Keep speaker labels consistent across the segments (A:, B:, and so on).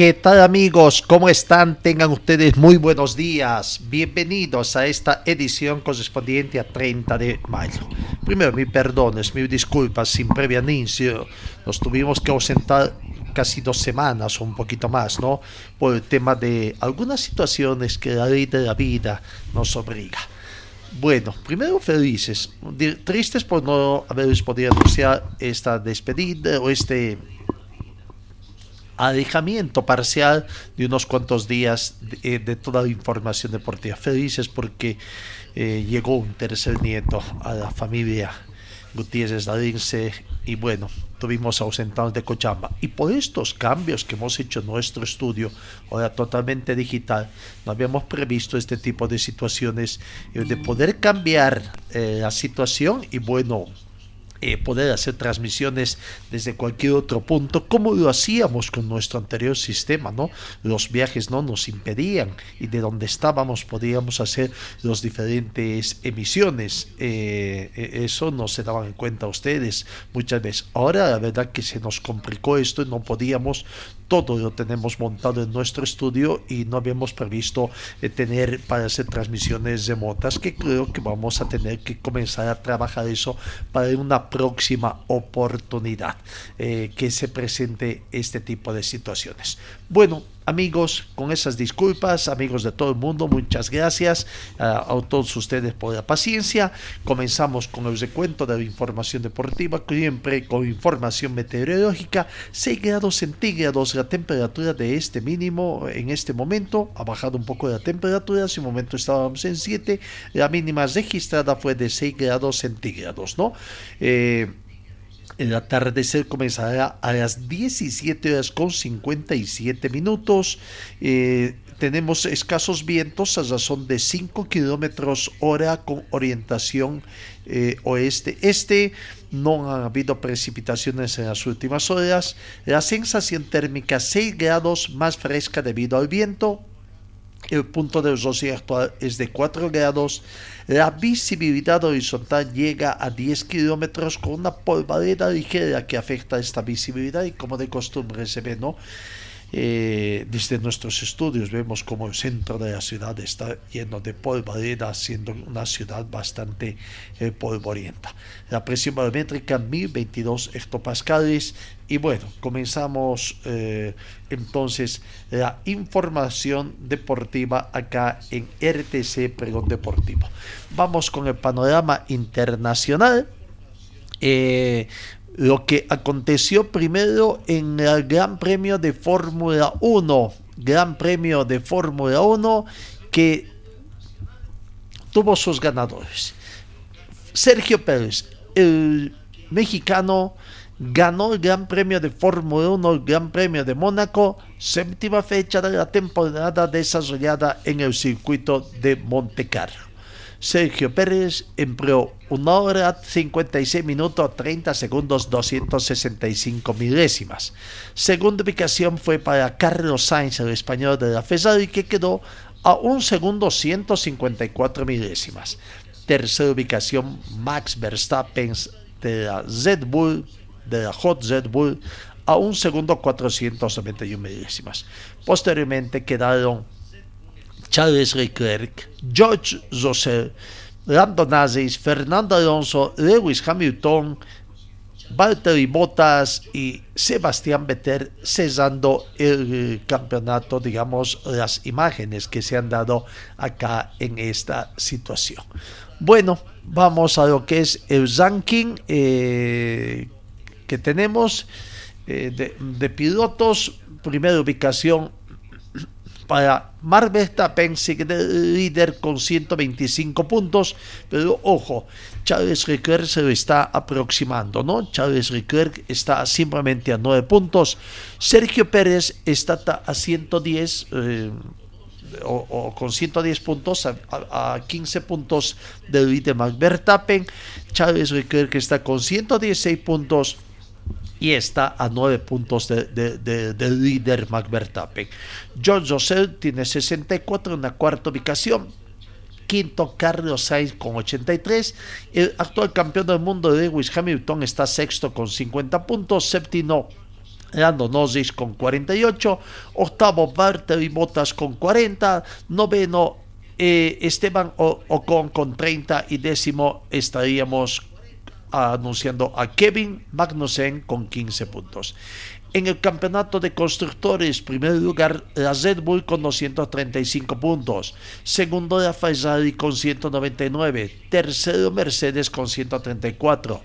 A: ¿Qué tal amigos? ¿Cómo están? Tengan ustedes muy buenos días. Bienvenidos a esta edición correspondiente a 30 de mayo. Primero, mi perdones, mis disculpas sin previo anuncio. Nos tuvimos que ausentar casi dos semanas o un poquito más, ¿no? Por el tema de algunas situaciones que la ley de la vida nos obliga. Bueno, primero felices, tristes por no haberles podido anunciar esta despedida o este alejamiento parcial de unos cuantos días de, de toda la información deportiva. Felices porque eh, llegó un tercer nieto a la familia Gutiérrez Dalince y bueno, tuvimos ausentados de Cochamba. Y por estos cambios que hemos hecho en nuestro estudio, ahora totalmente digital, no habíamos previsto este tipo de situaciones, eh, de poder cambiar eh, la situación y bueno, eh, poder hacer transmisiones desde cualquier otro punto, como lo hacíamos con nuestro anterior sistema, ¿no? Los viajes no nos impedían y de donde estábamos podíamos hacer las diferentes emisiones. Eh, e, eso no se daban en cuenta ustedes muchas veces. Ahora la verdad que se nos complicó esto y no podíamos todo lo tenemos montado en nuestro estudio y no habíamos previsto eh, tener para hacer transmisiones remotas que creo que vamos a tener que comenzar a trabajar eso para una próxima oportunidad eh, que se presente este tipo de situaciones. Bueno, Amigos, con esas disculpas, amigos de todo el mundo, muchas gracias a todos ustedes por la paciencia. Comenzamos con el recuento de la información deportiva, siempre con información meteorológica. 6 grados centígrados la temperatura de este mínimo en este momento. Ha bajado un poco la temperatura, hace un momento estábamos en 7. La mínima registrada fue de 6 grados centígrados, ¿no? Eh, el atardecer comenzará a las 17 horas con 57 minutos. Eh, tenemos escasos vientos a razón de 5 kilómetros hora con orientación eh, oeste-este. No han habido precipitaciones en las últimas horas. La sensación térmica 6 grados más fresca debido al viento. El punto de rocío actual es de 4 grados. La visibilidad horizontal llega a 10 kilómetros con una polvareda ligera que afecta esta visibilidad y como de costumbre se ve, ¿no? Eh, desde nuestros estudios vemos como el centro de la ciudad está lleno de polvareda, siendo una ciudad bastante eh, polvorienta. La presión barométrica 1022 hectopascales. Y bueno, comenzamos eh, entonces la información deportiva acá en RTC Pregón Deportivo. Vamos con el panorama internacional. Eh, lo que aconteció primero en el Gran Premio de Fórmula 1. Gran Premio de Fórmula 1 que tuvo sus ganadores. Sergio Pérez, el mexicano, ganó el Gran Premio de Fórmula 1, el Gran Premio de Mónaco, séptima fecha de la temporada desarrollada en el circuito de Montecarlo. Sergio Pérez empleó una hora 56 minutos 30 segundos 265 milésimas. Segunda ubicación fue para Carlos Sainz, el español de la Ferrari, que quedó a un segundo 154 milésimas. Tercera ubicación Max Verstappen de la Red Bull, de la Hot Red Bull, a un segundo 491 milésimas. Posteriormente quedaron Charles Leclerc, George Russell, Lando Norris, Fernando Alonso, Lewis Hamilton, Valtteri Bottas y Sebastián Vettel cesando el campeonato, digamos, las imágenes que se han dado acá en esta situación. Bueno, vamos a lo que es el ranking eh, que tenemos eh, de, de pilotos primera ubicación para Mark Verstappen líder con 125 puntos, pero ojo, Charles Leclerc se lo está aproximando, ¿no? Charles Leclerc está simplemente a 9 puntos, Sergio Pérez está a 110 eh, o, con 110 puntos a, 15 puntos del líder Mark Verstappen, Charles Leclerc está con 116 puntos y está a 9 puntos del líder Max Verstappen. George Russell tiene 64 en la cuarta ubicación. Quinto, Carlos Sainz con 83. El actual campeón del mundo, Lewis Hamilton, está sexto con 50 puntos. Séptimo, Lando Norris con 48. Octavo, Valtteri Bottas con 40. Noveno, eh, Esteban Ocon con 30. Y décimo, estaríamos anunciando a Kevin Magnussen con 15 puntos. En el campeonato de constructores, primer lugar la Red Bull con 235 puntos, segundo la Ferrari con 199, tercero Mercedes con 134,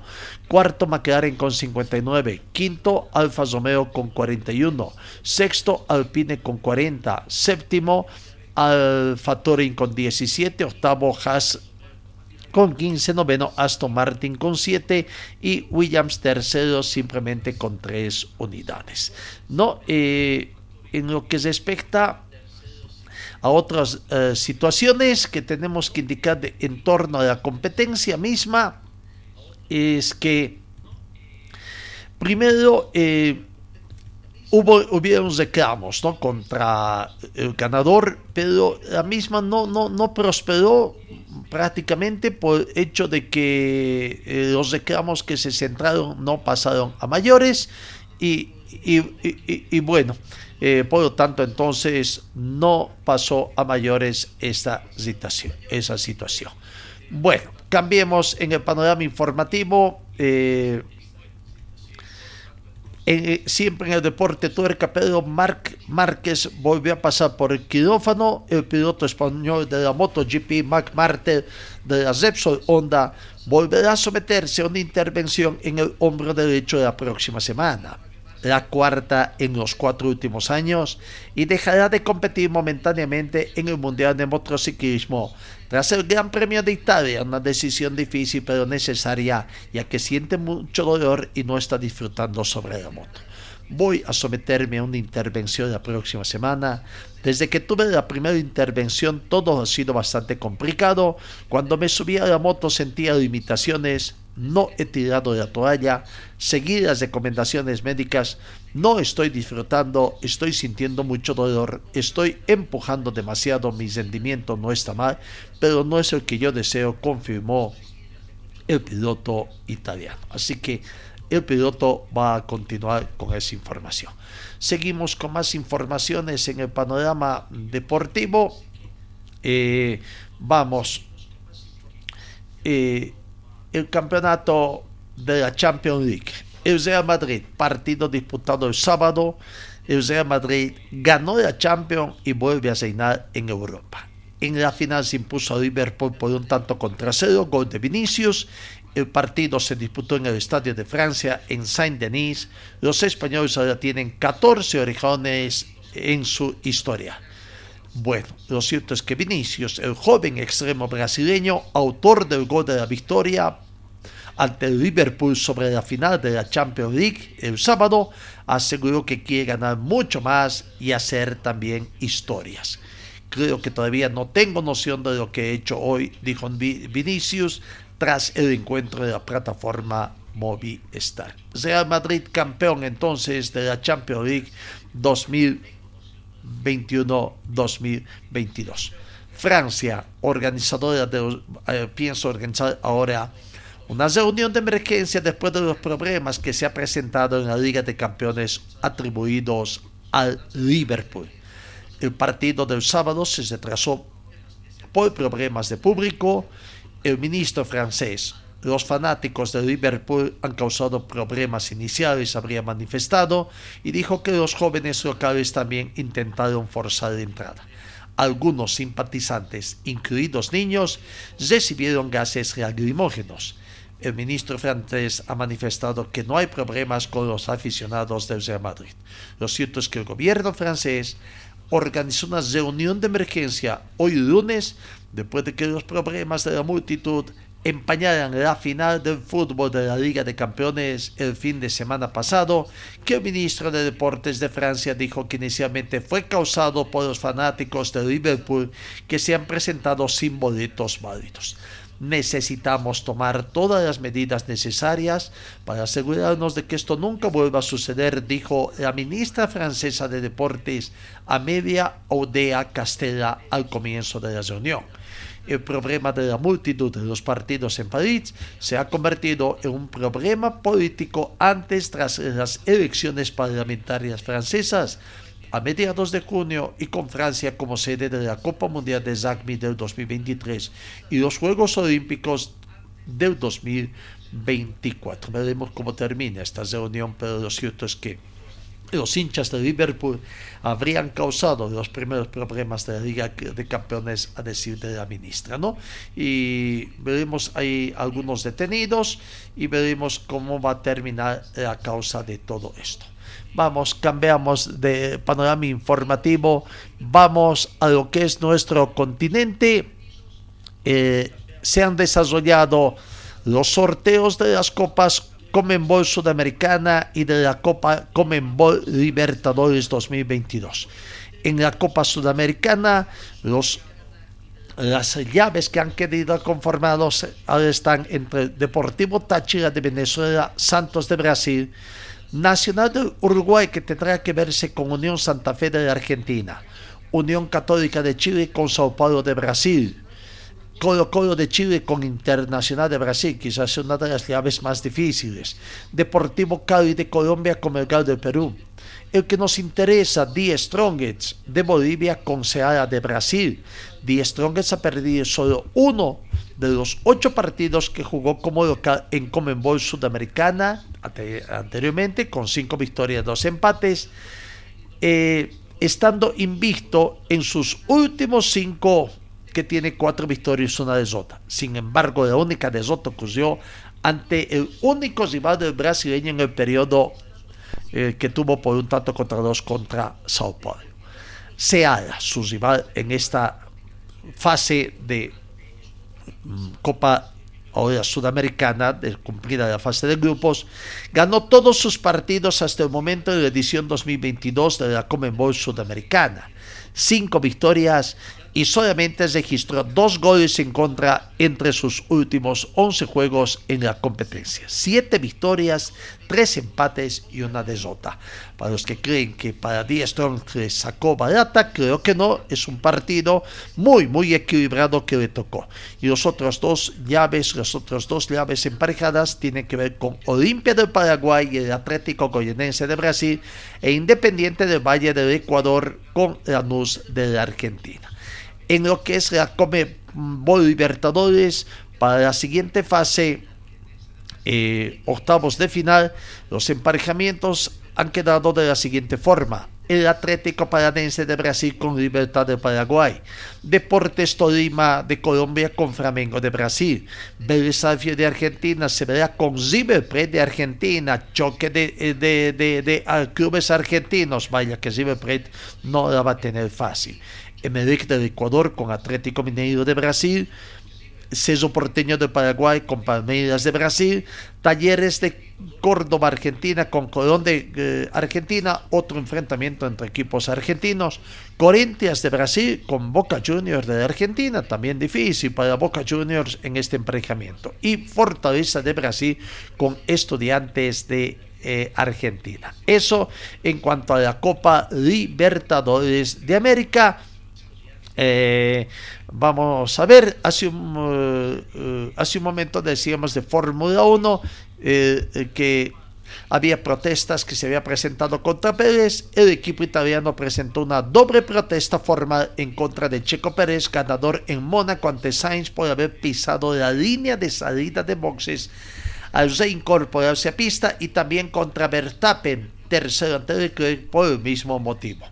A: cuarto McLaren con 59, quinto Alfa Romeo con 41, sexto Alpine con 40, séptimo Alfa Touring con 17, octavo Haas con 15, noveno Aston Martin con 7 y Williams tercero simplemente con 3 unidades. No, eh, en lo que respecta a otras eh, situaciones que tenemos que indicar en torno a la competencia misma, es que primero eh, hubo hubieron reclamos ¿no? contra el ganador, pero la misma no, no, no prosperó prácticamente por hecho de que eh, los reclamos que se centraron no pasaron a mayores y, y, bueno, eh, por lo tanto entonces no pasó a mayores esta situación. Esa situación. Bueno, cambiemos en el panorama informativo. Eh, eh, siempre en el deporte tuerca, Pedro Marc Márquez volvió a pasar por el quirófano. El piloto español de la MotoGP, Marc Martel, de la Repsol Honda, volverá a someterse a una intervención en el hombro derecho la próxima semana la cuarta en los cuatro últimos años y dejará de competir momentáneamente en el Mundial de Motociclismo tras el Gran Premio de Italia, una decisión difícil pero necesaria ya que siente mucho dolor y no está disfrutando sobre la moto. Voy a someterme a una intervención la próxima semana. Desde que tuve la primera intervención todo ha sido bastante complicado. Cuando me subía a la moto sentía limitaciones, no he tirado la toalla, seguí las recomendaciones médicas, no estoy disfrutando, estoy sintiendo mucho dolor, estoy empujando demasiado, mi rendimiento no está mal, pero no es el que yo deseo, confirmó el piloto italiano. Así que el piloto va a continuar con esa información. Seguimos con más informaciones en el panorama deportivo. Eh, vamos. Eh, el campeonato de la Champions League. El Real Madrid, partido disputado el sábado, el Madrid ganó la Champions y vuelve a reinar en Europa. En la final se impuso a Liverpool por un tanto contra cero, gol de Vinicius. El partido se disputó en el Estadio de Francia, en Saint-Denis. Los españoles ahora tienen 14 orejones en su historia. Bueno, lo cierto es que Vinicius, el joven extremo brasileño, autor del gol de la victoria, ante Liverpool sobre la final de la Champions League el sábado, aseguró que quiere ganar mucho más y hacer también historias. Creo que todavía no tengo noción de lo que he hecho hoy, dijo Vinicius tras el encuentro de la plataforma Movistar. Real Madrid campeón entonces de la Champions League 2021-2022. Francia, organizadora de, eh, pienso organizar ahora una reunión de emergencia después de los problemas que se ha presentado en la Liga de Campeones atribuidos al Liverpool. El partido del sábado se retrasó por problemas de público. El ministro francés, los fanáticos de Liverpool han causado problemas iniciales, habría manifestado, y dijo que los jóvenes locales también intentaron forzar la entrada. Algunos simpatizantes, incluidos niños, recibieron gases lacrimógenos el ministro francés ha manifestado que no hay problemas con los aficionados del Real Madrid. Lo cierto es que el gobierno francés organizó una reunión de emergencia hoy lunes después de que los problemas de la multitud empañaran la final del fútbol de la Liga de Campeones el fin de semana pasado, que el ministro de Deportes de Francia dijo que inicialmente fue causado por los fanáticos de Liverpool que se han presentado sin boletos válidos. Necesitamos tomar todas las medidas necesarias para asegurarnos de que esto nunca vuelva a suceder, dijo la ministra francesa de Deportes Amelia Oudéa Castella al comienzo de la reunión. El problema de la multitud de los partidos en París se ha convertido en un problema político antes tras las elecciones parlamentarias francesas a mediados de junio y con Francia como sede de la Copa Mundial de Rugby del 2023 y los Juegos Olímpicos del 2024. Veremos cómo termina esta reunión, pero lo cierto es que los hinchas de Liverpool habrían causado los primeros problemas de la Liga de Campeones, a decir de la ministra, ¿no? Y veremos ahí algunos detenidos y veremos cómo va a terminar la causa de todo esto. Vamos, cambiamos de panorama informativo, vamos a lo que es nuestro continente. Eh, se han desarrollado los sorteos de las copas Comenbol Sudamericana y de la Copa Comenbol Libertadores 2022. En la Copa Sudamericana, los, las llaves que han quedado conformados ahora están entre Deportivo Táchira de Venezuela, Santos de Brasil, Nacional de Uruguay que tendrá que verse con Unión Santa Fe de Argentina, Unión Católica de Chile con Sao Paulo de Brasil, Colo Colo de Chile con Internacional de Brasil, quizás una de las llaves más difíciles. Deportivo Cali de Colombia con Melgar de Perú. El que nos interesa, Die Strongets de Bolivia con Seara de Brasil. Die Strongets ha perdido solo uno de los ocho partidos que jugó como local en Comenbol Sudamericana anteriormente, con cinco victorias, dos empates, eh, estando invicto en sus últimos cinco que tiene cuatro victorias y una derrota. Sin embargo, la única derrota ocurrió ante el único rival del brasileño en el periodo eh, que tuvo por un tanto contra dos contra Sao Paulo. Seara, su rival en esta fase de mm, Copa Sudamericana, de cumplida la fase de grupos, ganó todos sus partidos hasta el momento de la edición 2022 de la Comenbol Sudamericana. Cinco victorias y solamente registró dos goles en contra entre sus últimos 11 juegos en la competencia. Siete victorias, tres empates y una derrota. Para los que creen que para Die Strong le sacó barata, creo que no. Es un partido muy, muy equilibrado que le tocó. Y los otros dos llaves, las otras dos llaves emparejadas tienen que ver con Olimpia del Paraguay y el Atlético Goyenense de Brasil e Independiente del Valle del Ecuador con Lanús de la Argentina en lo que es la Comebol Libertadores para la siguiente fase, eh, octavos de final, los emparejamientos han quedado de la siguiente forma. El Atlético Paranense de Brasil con Libertad de Paraguay. Deportes Tolima de Colombia con Flamengo de Brasil. Vélez de Argentina se verá con River de Argentina. Choque de, de, clubes argentinos. Vaya que River no la va a tener fácil. Emelec del Ecuador con Atlético Mineiro de Brasil, Ceso Porteño de Paraguay con Palmeiras de Brasil, Talleres de Córdoba, Argentina con Colón de eh, Argentina, otro enfrentamiento entre equipos argentinos, Corinthians de Brasil con Boca Juniors de Argentina, también difícil para Boca Juniors en este emparejamiento, y Fortaleza de Brasil con Estudiantes de eh, Argentina. Eso en cuanto a la Copa Libertadores de América. Eh, vamos a ver, hace un, eh, hace un momento decíamos de Fórmula 1 eh, que había protestas que se había presentado contra Pérez. El equipo italiano presentó una doble protesta formal en contra de Checo Pérez, ganador en Mónaco ante Sainz por haber pisado la línea de salida de boxes al reincorporarse a pista y también contra Verstappen, tercero ante Leclerc por el mismo motivo.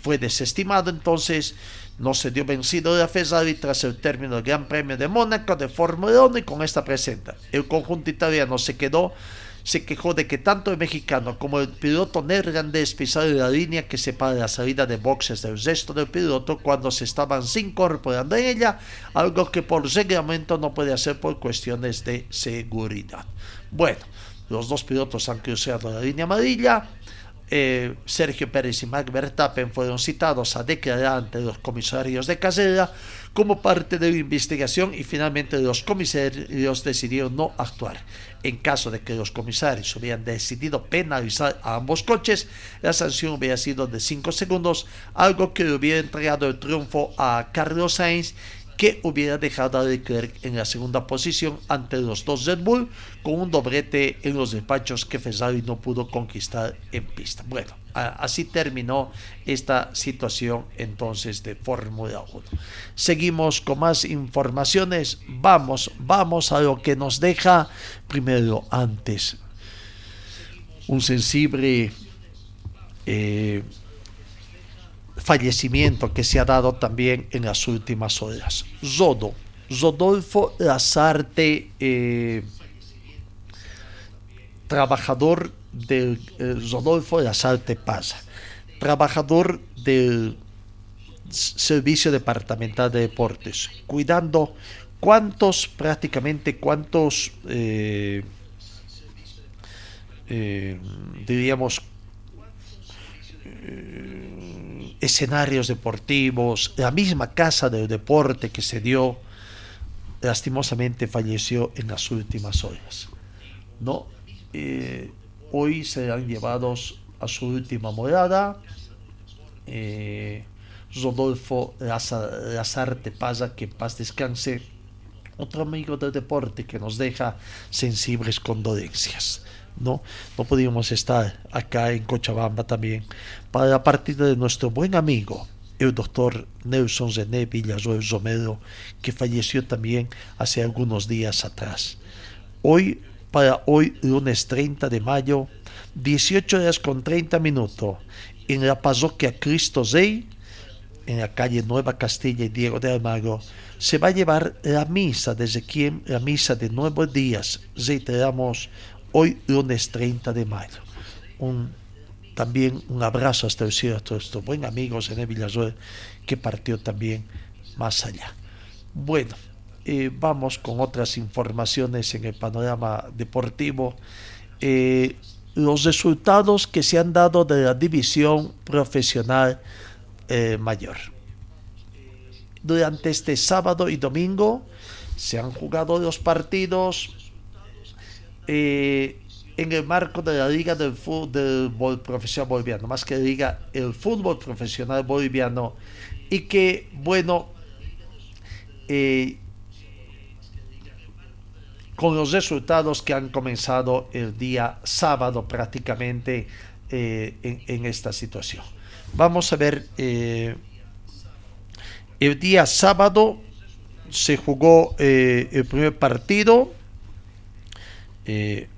A: fue desestimado, entonces no se dio vencido de la Ferrari tras el término del Gran Premio de Mónaco de Fórmula 1 y con esta presenta. El conjunto italiano se quedó se quejó de que tanto el mexicano como el piloto neerlandés pisaron la línea que separa la salida de boxes del resto del piloto cuando se estaban incorporando en ella, algo que por reglamento no puede hacer por cuestiones de seguridad. Bueno, los dos pilotos han cruzado la línea amarilla, eh, Sergio Pérez y Mark Verstappen fueron citados a declarar ante los comisarios de carrera como parte de la investigación y finalmente los comisarios decidieron no actuar. En caso de que los comisarios hubieran decidido penalizar a ambos coches, la sanción hubiera sido de 5 segundos, algo que hubiera entregado el triunfo a Carlos Sainz que hubiera dejado a Leclerc en la segunda posición ante los dos Red Bull con un doblete en los despachos que Ferrari no pudo conquistar en pista. Bueno, así terminó esta situación entonces de Fórmula 1. Seguimos con más informaciones. Vamos, vamos a lo que nos deja primero antes un sensible eh, fallecimiento que se ha dado también en las últimas horas. Zodo, Rodolfo Lazarte, eh, trabajador del eh, Rodolfo Lazarte Pasa, trabajador del Servicio Departamental de Deportes, cuidando cuántos, prácticamente cuántos, eh, diríamos, escenarios deportivos, la misma casa del deporte que se dio, lastimosamente falleció en las últimas horas. ¿no? Eh, hoy serán llevados a su última morada. Eh, Rodolfo Lazarte Paza, que paz descanse, otro amigo del deporte que nos deja sensibles condolencias. ¿No? No podíamos estar acá en Cochabamba también para la partida de nuestro buen amigo, el doctor Nelson Zené Villazuel Romero, que falleció también hace algunos días atrás. Hoy, para hoy, lunes 30 de mayo, 18 horas con 30 minutos, en la parroquia Cristo Rey, en la calle Nueva Castilla y Diego de Almagro, se va a llevar la misa desde quien la misa de nuevos días. Reiteramos hoy lunes 30 de mayo. Un, también un abrazo hasta el a todos estos buen amigos en Villazuel que partió también más allá. Bueno, eh, vamos con otras informaciones en el panorama deportivo. Eh, los resultados que se han dado de la división profesional eh, mayor. Durante este sábado y domingo se han jugado los partidos eh, en el marco de la Liga del Fútbol Profesional Boliviano, más que diga el Fútbol Profesional Boliviano, y que, bueno, eh, con los resultados que han comenzado el día sábado prácticamente eh, en, esta situación. Vamos a ver, el día sábado se jugó el primer partido eh,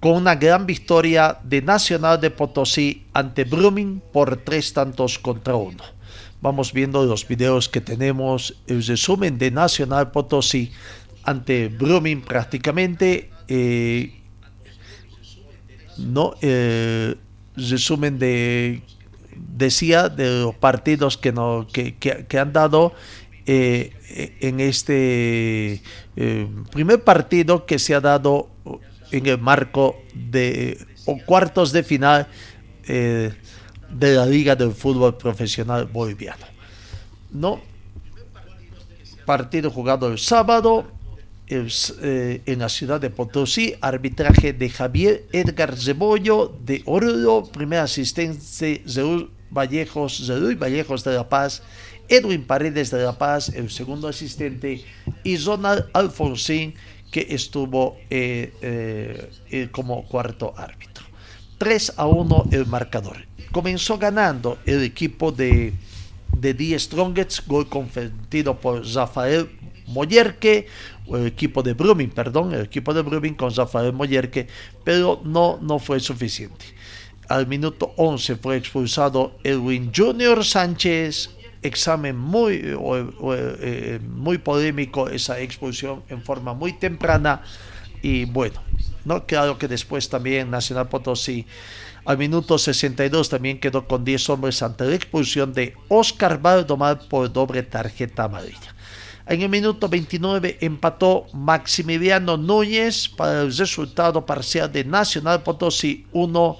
A: con una gran victoria de Nacional de Potosí ante Brumming por tres tantos contra uno. Vamos viendo los videos que tenemos, el resumen de Nacional Potosí ante Brumming prácticamente. Eh, no, eh, resumen de decía de los partidos que, no, que, que han dado eh, en este eh, primer partido que se ha dado en el marco de cuartos de final eh, de la Liga del Fútbol Profesional Boliviano. ¿No? Partido jugado el sábado en la ciudad de Potosí, arbitraje de Javier Edgar Zebollo de Oruro, primera asistencia de Vallejos, de Vallejos de La Paz Edwin Paredes de La Paz, el segundo asistente, y Ronald Alfonsín, que estuvo eh, eh, eh, como cuarto árbitro. 3 a 1 el marcador. Comenzó ganando el equipo de, de The Strongest, gol confetido por Rafael Moyerque, o el equipo de Brumming, perdón, el equipo de Brumming con Rafael Moyerque, pero no, no fue suficiente. Al minuto 11 fue expulsado Edwin Junior Sánchez. Examen muy, eh, muy polémico esa expulsión en forma muy temprana. Y bueno, no claro que después también Nacional Potosí al minuto 62 también quedó con 10 hombres ante la expulsión de Oscar Valdomar por doble tarjeta amarilla. En el minuto 29 empató Maximiliano Núñez para el resultado parcial de Nacional Potosí 1,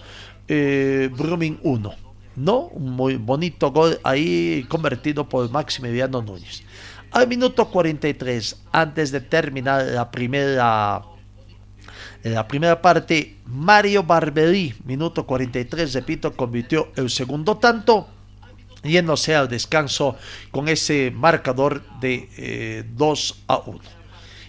A: eh, Brumming 1. ¿No? Un muy bonito gol ahí convertido por Maximiliano Núñez. Al minuto 43, antes de terminar la primera en la primera parte, Mario Barberi, minuto 43, repito, convirtió el segundo tanto, yéndose al descanso con ese marcador de 2 eh, a 1.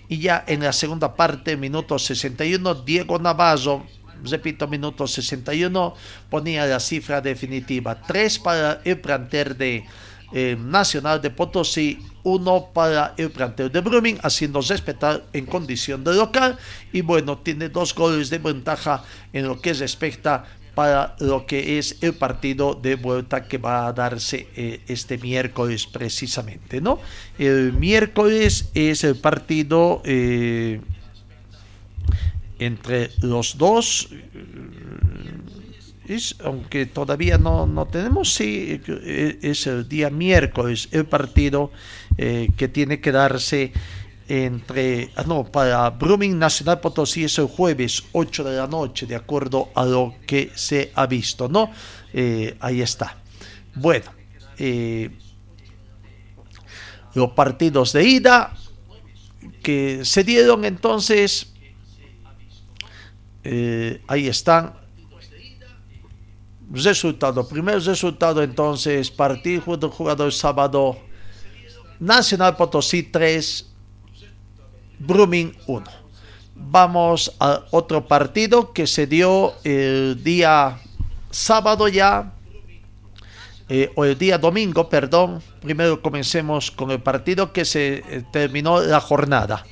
A: Y ya en la segunda parte, minuto 61, Diego Navarro, repito, minuto 61, ponía la cifra definitiva. 3 para el planter de eh, Nacional de Potosí, uno para el plantel de Brumming, haciendo respetar en condición de local. Y bueno, tiene dos goles de ventaja en lo que respecta para lo que es el partido de vuelta que va a darse eh, este miércoles precisamente, ¿no? El miércoles es el partido eh, entre los dos aunque todavía no, no tenemos, sí, eh, es el día miércoles el partido eh, que tiene que darse entre, ah, no, para Brumming Nacional Potosí es el jueves 8 de la noche, de acuerdo a lo que se ha visto, ¿no? Eh, ahí está. Bueno, los partidos de ida que se dieron entonces, ahí están Resultado, primer resultado entonces, partido del jugador sábado, Nacional Potosí 3, Brumming 1. Vamos a otro partido que se dio el día sábado ya, eh, o el día domingo, perdón. Primero comencemos con el partido que se eh, terminó la jornada.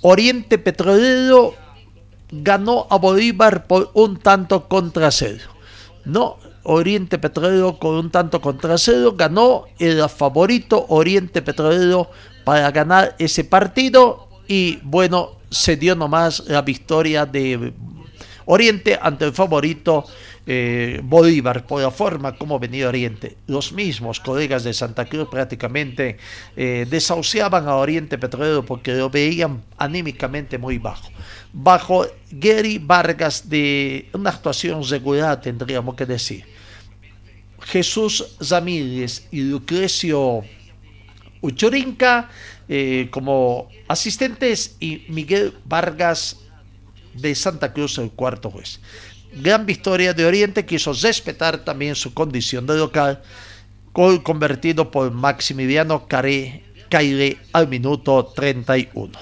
A: Oriente Petrolero ganó a Bolívar por un tanto contra cero. No, Oriente Petrolero con un tanto contra cero ganó el favorito Oriente Petrolero para ganar ese partido y bueno, se dio nomás la victoria de Oriente ante el favorito eh, Bolívar, por la forma como venía Oriente. Los mismos colegas de Santa Cruz prácticamente eh, desahuciaban a Oriente Petrolero porque lo veían anímicamente muy bajo. Bajo Gary Vargas de una actuación regular, tendríamos que decir. Jesús Ramírez y Lucrecio Uchorinca eh, como asistentes y Miguel Vargas de Santa Cruz, el cuarto juez. Gran victoria de Oriente, quiso respetar también su condición de local, gol convertido por Maximiliano Caire al minuto 31.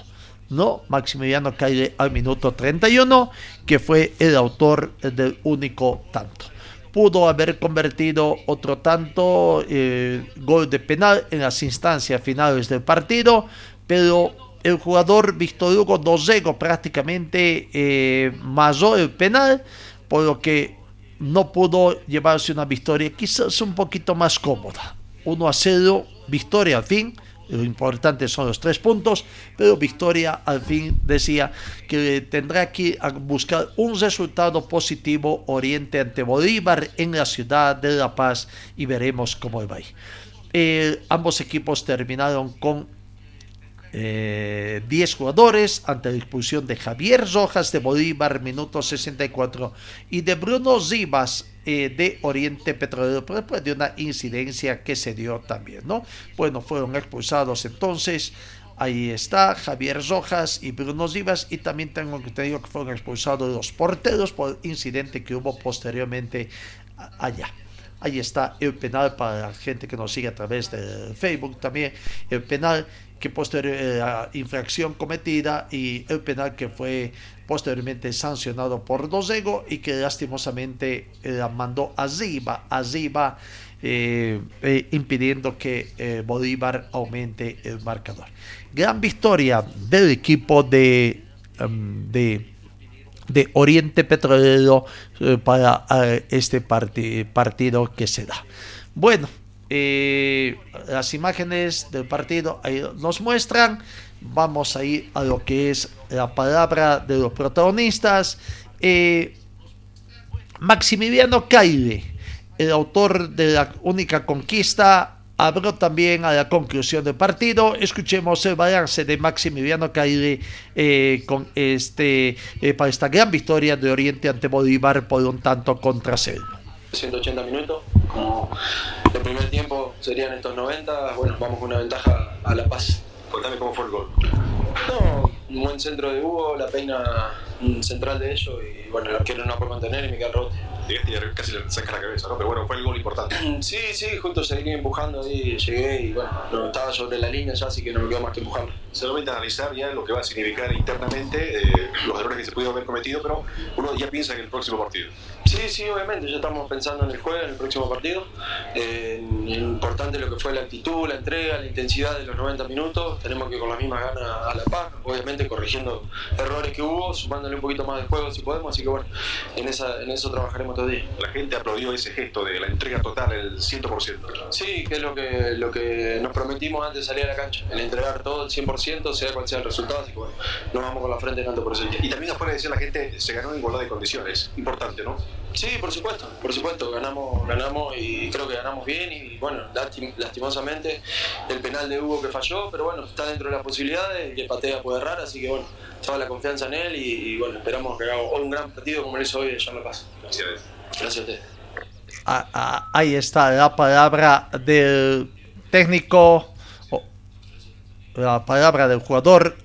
A: No, Maximiliano Caire al minuto 31, que fue el autor del único tanto. Pudo haber convertido otro tanto, eh, gol de penal en las instancias finales del partido, pero el jugador Víctor Hugo Dosego prácticamente eh, el penal, por lo que no pudo llevarse una victoria quizás un poquito más cómoda. 1 a 0, victoria al fin. Lo importante son los tres puntos, pero Victoria al fin decía que tendrá que buscar un resultado positivo Oriente ante Bolívar en la ciudad de La Paz y veremos cómo va. Eh, ambos equipos terminaron con 10 eh, jugadores ante la expulsión de Javier Rojas de Bolívar, minuto 64, y de Bruno Zivas eh, de Oriente Petrolero, después de una incidencia que se dio también, ¿no? Bueno, fueron expulsados entonces. Ahí está Javier Rojas y Bruno Zivas y también tengo que que fueron expulsados los porteros por incidente que hubo posteriormente allá. Ahí está el penal para la gente que nos sigue a través de Facebook también. El penal que posterior eh, la infracción cometida y el penal que fue posteriormente sancionado por Dosego y que lastimosamente eh, la mandó arriba, arriba, eh, impidiendo que Bolívar aumente el marcador. Gran victoria del equipo de, em, de Oriente Petrolero eh, para eh, este parti partido que se da. Bueno, las imágenes del partido ahí nos muestran. Vamos a ir a lo que es la palabra de los protagonistas. Eh, Maximiliano Caire, el autor de la única conquista, habló también a la conclusión del partido. Escuchemos el balance de Maximiliano Caire eh, con este, eh, para esta gran victoria de Oriente ante Bolívar por un tanto contra cero.
B: 180 minutos, como el primer tiempo serían estos 90, bueno, vamos con una ventaja a La Paz.
C: Contame cómo fue el gol.
B: No, un buen centro de Hugo, la peina central de ellos y bueno, el arquero no puede mantener y Miguel Rote.
C: Llegaste casi le saca la cabeza, ¿no? Pero bueno, fue el gol importante.
B: Sí, sí, justo seguí empujando ahí, llegué y bueno, no, estaba sobre la línea ya, así que no me quedó más que empujarlo.
C: Solamente analizar ya lo que va a significar internamente eh, los errores que se pudieron haber cometido, pero uno ya piensa en el próximo partido.
B: Sí, sí, obviamente, ya estamos pensando en el juego, en el próximo partido. Eh, en- en importante lo que fue la actitud, la entrega, la intensidad de los 90 minutos. Tenemos que ir con las mismas ganas a la paz, obviamente corrigiendo errores que hubo, sumándole un poquito más de juego si podemos. Así que bueno, en, esa, en eso trabajaremos todo el día.
C: La gente aplaudió ese gesto de la entrega total, el 100%.
B: Sí, que es lo que, lo que nos prometimos antes de salir a la cancha, el entregar todo el 100%, sea cual sea el resultado. Así que bueno, nos vamos con la frente en alto por día.
C: Y también afuera decir la gente se ganó en igualdad de condiciones. Importante, ¿no?
B: Sí, por supuesto, por supuesto, ganamos, ganamos y creo que ganamos bien y bueno, lasti- lastimosamente el penal de Hugo que falló, pero bueno, está dentro de las posibilidades, el que patea puede errar, así que bueno, estaba la confianza en él y, y, bueno, esperamos que haga un gran partido como lo hizo hoy en La Paz.
C: Gracias.
B: Gracias a ustedes.
A: Ah, ah, ahí está la palabra del técnico, o la palabra del jugador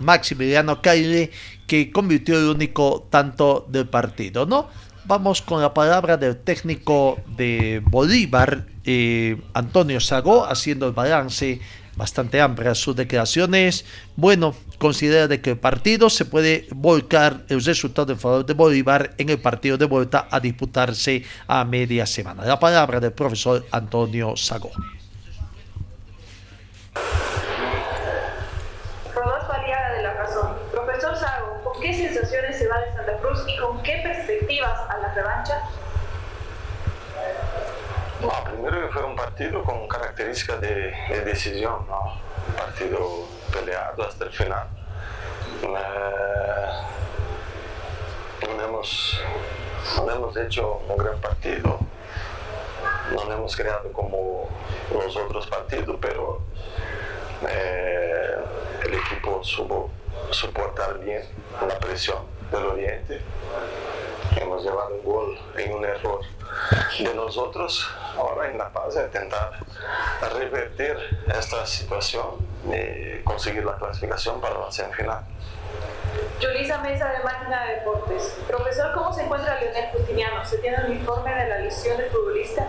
A: Maximiliano Caire, que convirtió el único tanto del partido, ¿no? Vamos con la palabra del técnico de Bolívar, eh, Antonio Sagó, haciendo el balance bastante amplio sus declaraciones. Bueno, considera de que el partido se puede volcar el resultado en favor de Bolívar en el partido de vuelta a disputarse a media semana. La palabra del profesor Antonio Sagó.
D: Rodolfo Aliaga de la Razón. Profesor Sago, ¿con qué sensaciones se va de Santa Cruz y con qué perspectivas a la revancha?
E: No, primero que fue un partido con características de, de decisión, ¿no? Un partido peleado hasta el final. Eh, no, hemos, no hemos hecho un gran partido, no hemos creado como los otros partidos, pero eh, el equipo supo soportar bien la presión del Oriente. Hemos llevado un gol en un error de nosotros. Ahora en La Paz intentar revertir esta situación y conseguir la clasificación para la semifinal.
D: Yulisa Mesa de Máquina de Deportes. Profesor, ¿cómo se encuentra Leonel Justiniano? ¿Se tiene un informe de la lesión del futbolista?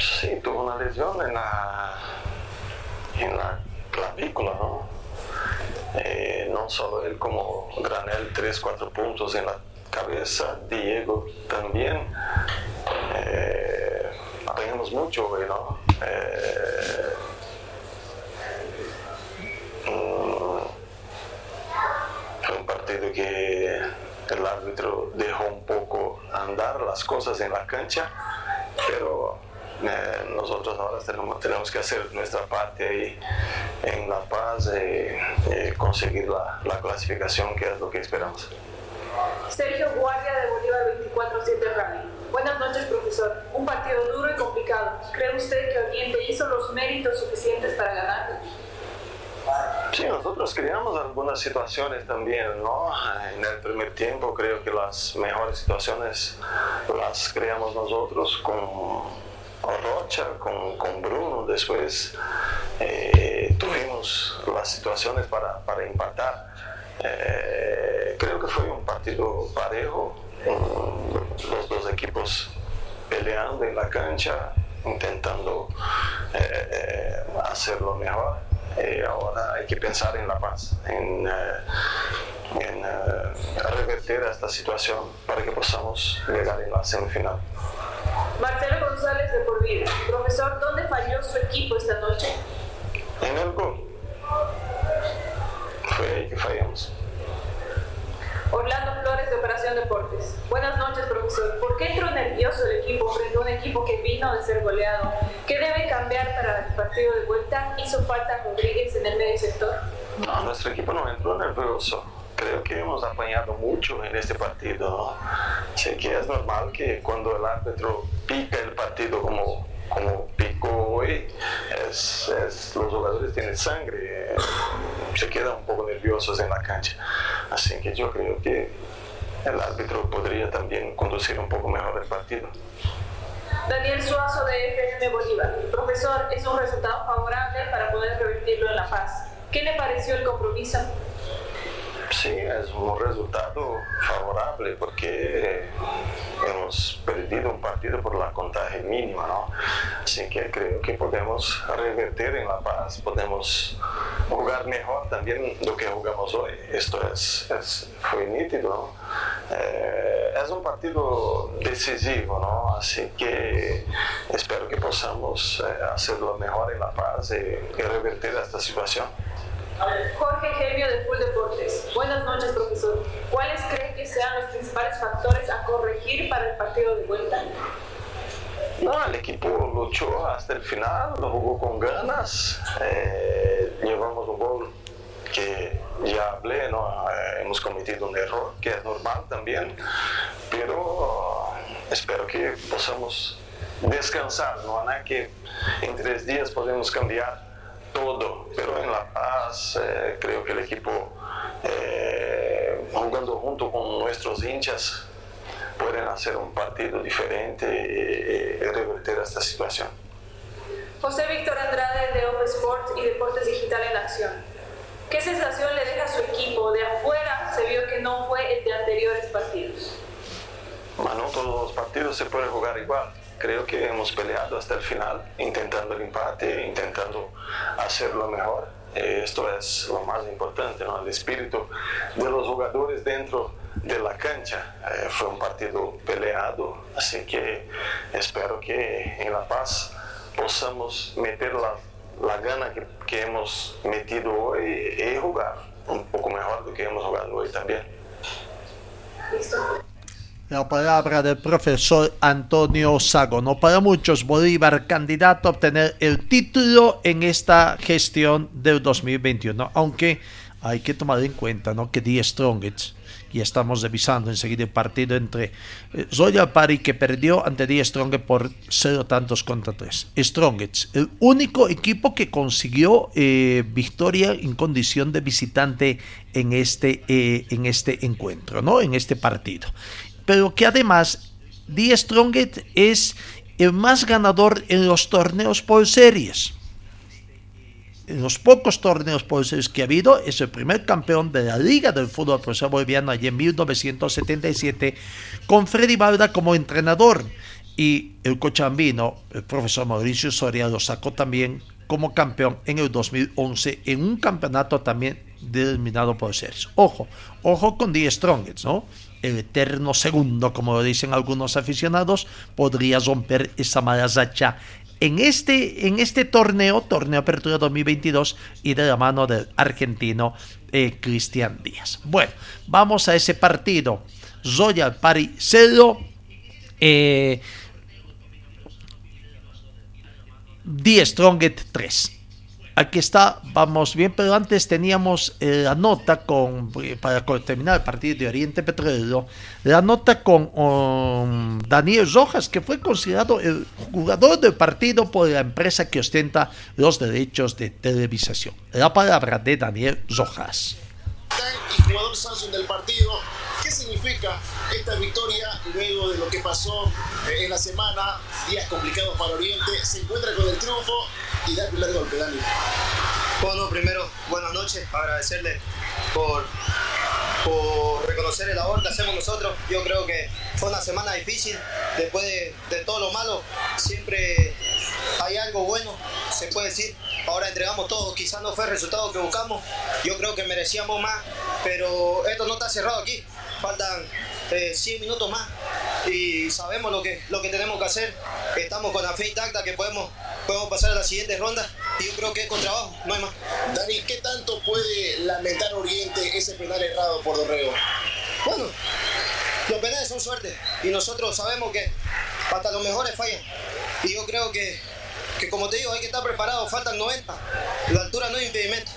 E: Sí, tuvo una lesión en la, en la clavícula, ¿no? Eh, no solo él, como Granel, 3-4 puntos en la cabeza, Diego también. Eh, mucho hoy, ¿no? Eh, mm, un partido que el árbitro dejó un poco andar las cosas en la cancha, pero eh, nosotros ahora tenemos, que hacer nuestra parte ahí en La Paz y conseguir la, la clasificación, que es lo que esperamos.
D: Sergio Guardia de Bolívar 24-7 Radio. Buenas noches, profesor. Un partido duro y complicado. ¿Cree usted que Oriente hizo los méritos suficientes para ganar?
E: Sí, nosotros creamos algunas situaciones también, ¿no? En el primer tiempo creo que las mejores situaciones las creamos nosotros con Rocha, con, con Bruno. Después eh, tuvimos las situaciones para, para empatar. Eh, creo que fue un partido parejo, los dos equipos peleando en la cancha, intentando eh, eh, hacerlo mejor. Eh, ahora hay que pensar en la paz, en, en revertir esta situación para que podamos llegar en la semifinal.
D: Marcelo González de Por Vida. Profesor, ¿dónde falló su equipo esta noche?
E: En el gol. Fue ahí que fallamos.
D: Orlando Flores de Operación Deportes. Buenas noches, profesor. ¿Por qué entró nervioso el equipo frente a un equipo que vino de ser goleado? ¿Qué debe cambiar para el partido de vuelta? ¿Hizo falta Rodríguez en el medio sector?
E: No, nuestro equipo no entró nervioso. Creo que hemos apañado mucho en este partido. ¿no? Sé que es normal que cuando el árbitro pica el partido como, como picó hoy, los jugadores tienen sangre, se quedan un poco nerviosos en la cancha. Así que yo creo que el árbitro podría también conducir un poco mejor el partido.
D: Daniel Suazo de FNM Bolívar. Profesor, es un resultado favorable para poder revertirlo en La Paz. ¿Qué le pareció el compromiso?
E: Sí, es un resultado favorable porque hemos perdido un partido por la contaje mínima, ¿no? Así que creo que podemos revertir en La Paz, podemos jugar mejor también lo que jugamos hoy. Esto es, es- fue nítido. Eh, es un partido decisivo, ¿no? Así que espero que podamos eh, hacerlo mejor en La Paz y, y revertir esta situación.
D: Jorge Gemio de Full Deportes. Buenas noches, profesor. ¿Cuáles cree que sean los principales factores a corregir para el partido de vuelta?
E: No, el equipo luchó hasta el final, lo jugó con ganas. eh, llevamos un gol que ya hablé, ¿no? Eh, hemos cometido un error, que es normal también, pero espero que podamos descansar, no nada que en tres días podemos cambiar todo, pero en La Paz eh, creo que el equipo eh, jugando junto con nuestros hinchas pueden hacer un partido diferente y, y revertir esta situación.
D: José Víctor Andrade de Open Sport y Deportes Digital en Acción. ¿Qué sensación le deja a su equipo? De afuera se vio que no fue el de anteriores partidos.
E: Bueno, todos los partidos se pueden jugar igual. Creo que hemos peleado hasta el final, intentando el empate, intentando hacerlo mejor. Eh, Esto es lo más importante, el espíritu de los jugadores dentro de la cancha. Eh, fue un partido peleado, así que espero que en La Paz podamos meter la, la gana que, hemos metido hoy y jugar un poco mejor de que hemos jugado hoy también.
A: La palabra del profesor Antonio Sago. No para muchos, Bolívar candidato a obtener el título en esta gestión del 2021. Aunque hay que tomar en cuenta ¿no? que Die Strongest, y estamos revisando enseguida el partido entre eh, Royal Party que perdió ante Die Strongest por cero tantos contra tres. Strongest, el único equipo que consiguió eh, victoria en condición de visitante en este, eh, en este encuentro, ¿no? en este partido pero que además Die Strongest es el más ganador en los torneos por series. En los pocos torneos por series que ha habido, es el primer campeón de la Liga del Fútbol Profesional Boliviano allí en 1977, con Freddy Balda como entrenador. Y el cochambino, el profesor Mauricio Soria, lo sacó también como campeón en el 2011 en un campeonato también denominado por series. Ojo, ojo con Die Strongest, ¿no? El eterno segundo, como dicen algunos aficionados, podría romper esa mala racha en este, en este torneo, torneo Apertura 2022, y de la mano del argentino eh, Cristian Díaz. Bueno, vamos a ese partido. Royal Party 0. Eh, Die Strongest 3. Aquí está, vamos bien, pero antes teníamos eh, la nota con, eh, para terminar el partido de Oriente Petrolero, la nota con um, Daniel Rojas, que fue considerado el jugador del partido por la empresa que ostenta los derechos de televisación. La palabra de Daniel Rojas.
F: jugador del partido. ¿Qué significa esta victoria luego de lo que pasó eh, en la semana? Días complicados para Oriente. Se encuentra con el triunfo y da el primer golpe, Dani.
G: Bueno, primero, buenas noches, agradecerle por, por reconocer el labor que hacemos nosotros. Yo creo que fue una semana difícil, después de, de todo lo malo, siempre hay algo bueno, se puede decir. Ahora entregamos todo, quizás no fue el resultado que buscamos, yo creo que merecíamos más, pero esto no está cerrado aquí, faltan eh, 100 minutos más y sabemos lo que, lo que tenemos que hacer, estamos con la fe intacta que podemos, podemos pasar a la siguiente ronda y yo creo que es con trabajo, no hay más.
F: Dani, ¿qué tanto puede lamentar Oriente ese penal errado por Dorrego?
G: Bueno, los penales son suerte y nosotros sabemos que hasta los mejores fallan. Y yo creo que, que como te digo, hay que estar preparado, faltan 90. La altura no es impedimento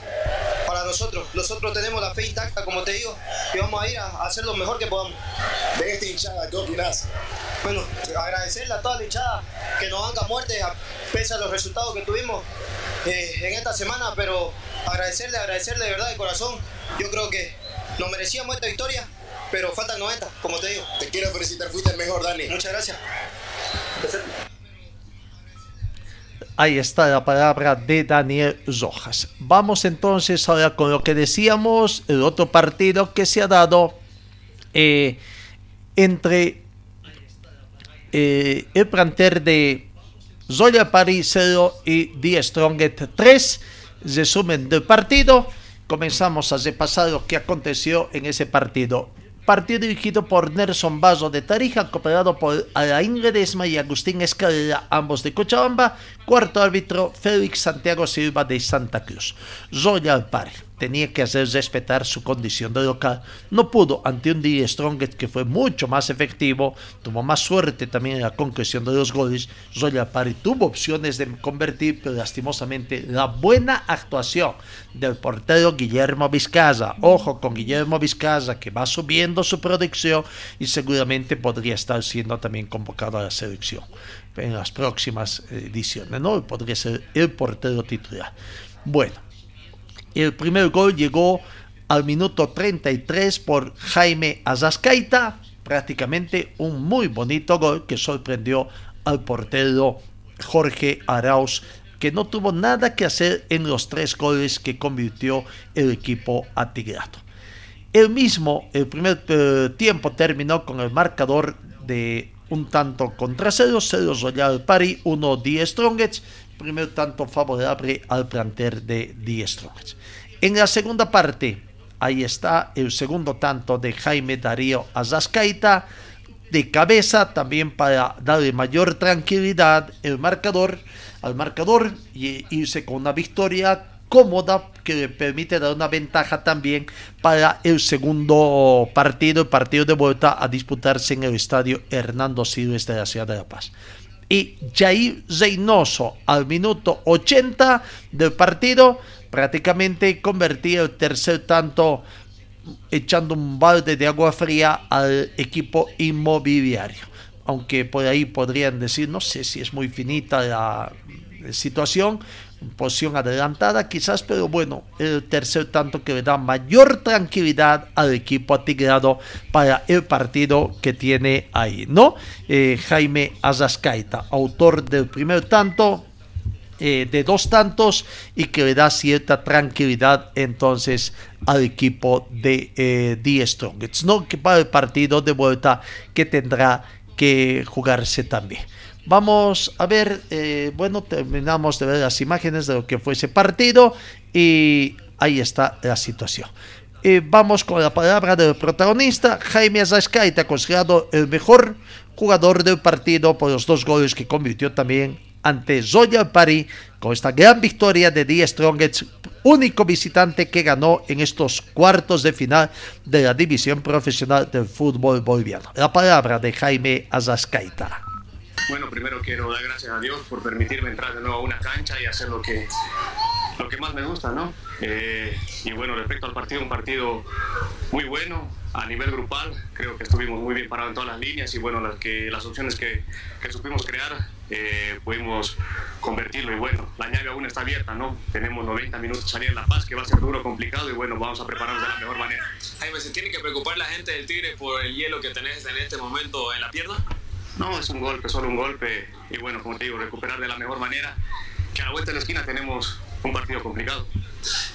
G: nosotros. Nosotros tenemos la fe intacta, como te digo, y vamos a ir a, hacer lo mejor que podamos.
F: De esta hinchada, ¿qué opinás?
G: Bueno, agradecerle a toda la hinchada que nos haga muerte a pese a los resultados que tuvimos eh, en esta semana, pero agradecerle, agradecerle de verdad de corazón. Yo creo que nos merecíamos esta victoria, pero faltan 90, como te digo.
F: Te quiero felicitar, fuiste el mejor, Dani.
G: Muchas gracias.
A: Ahí está la palabra de Daniel Rojas. Vamos entonces ahora con lo que decíamos, el otro partido que se ha dado eh, entre eh, el planter de Zoya París 0 y Die Stronget 3. Resumen del partido. Comenzamos a repasar lo que aconteció en ese partido. Partido dirigido por Nelson Bazo de Tarija, cooperado por Alain Ledesma y Agustín Escalera, ambos de Cochabamba. Cuarto árbitro, Félix Santiago Silva de Santa Cruz. Zoya Alpari tenía que hacer respetar su condición de local. No pudo ante un Die Strongest que fue mucho más efectivo, tuvo más suerte también en la concreción de los goles. Zoya Pari tuvo opciones de convertir, pero lastimosamente la buena actuación del portero Guillermo Vizcaza. Ojo con Guillermo Vizcaza que va subiendo su producción y seguramente podría estar siendo también convocado a la selección en las próximas ediciones, ¿no? Podría ser el portero titular. Bueno, el primer gol llegó al minuto 33 por Jaime Azascaita, prácticamente un muy bonito gol que sorprendió al portero Jorge Arauz, que no tuvo nada que hacer en los tres goles que convirtió el equipo atigrado. El mismo, el primer eh, tiempo terminó con el marcador de un tanto contra cero, 0 Royal Pari, 1 Die Strongets, primer tanto favorable al planter de Die Strongets. En la segunda parte, ahí está el segundo tanto de Jaime Darío Azascaita, de cabeza también para darle mayor tranquilidad el marcador, al marcador y irse con una victoria cómoda que le permite dar una ventaja también para el segundo partido, el partido de vuelta a disputarse en el estadio Hernando Silves de la ciudad de La Paz. Y Jair Reynoso al minuto 80 del partido prácticamente convertía el tercer tanto echando un balde de agua fría al equipo inmobiliario. Aunque por ahí podrían decir, no sé si es muy finita la situación, posición adelantada quizás, pero bueno, el tercer tanto que le da mayor tranquilidad al equipo atigrado para el partido que tiene ahí, ¿no? Eh, Jaime Azascaita, autor del primer tanto, eh, de dos tantos y que le da cierta tranquilidad entonces al equipo de eh, The Strongest, ¿no? Que para el partido de vuelta que tendrá que jugarse también. Vamos a ver, eh, bueno, terminamos de ver las imágenes de lo que fue ese partido y ahí está la situación. Eh, vamos con la palabra del protagonista, Jaime Azascaita, considerado el mejor jugador del partido por los dos goles que convirtió también ante Zoya Pari con esta gran victoria de The Strongest, único visitante que ganó en estos cuartos de final de la división profesional del fútbol boliviano. La palabra de Jaime Azascaita.
H: Bueno, primero quiero dar gracias a Dios por permitirme entrar de nuevo a una cancha y hacer lo que, lo que más me gusta, ¿no? Eh, y bueno, respecto al partido, un partido muy bueno a nivel grupal, creo que estuvimos muy bien parados en todas las líneas y bueno, las, que, las opciones que, que supimos crear eh, pudimos convertirlo y bueno, la llave aún está abierta, ¿no? Tenemos 90 minutos salir en La Paz, que va a ser duro, complicado y bueno, vamos a prepararnos de la mejor manera.
I: Jaime, ¿se tiene que preocupar la gente del Tigre por el hielo que tenés en este momento en la pierna?
H: No, es un golpe, solo un golpe. Y bueno, como te digo, recuperar de la mejor manera. Que a la vuelta de la esquina tenemos un partido complicado.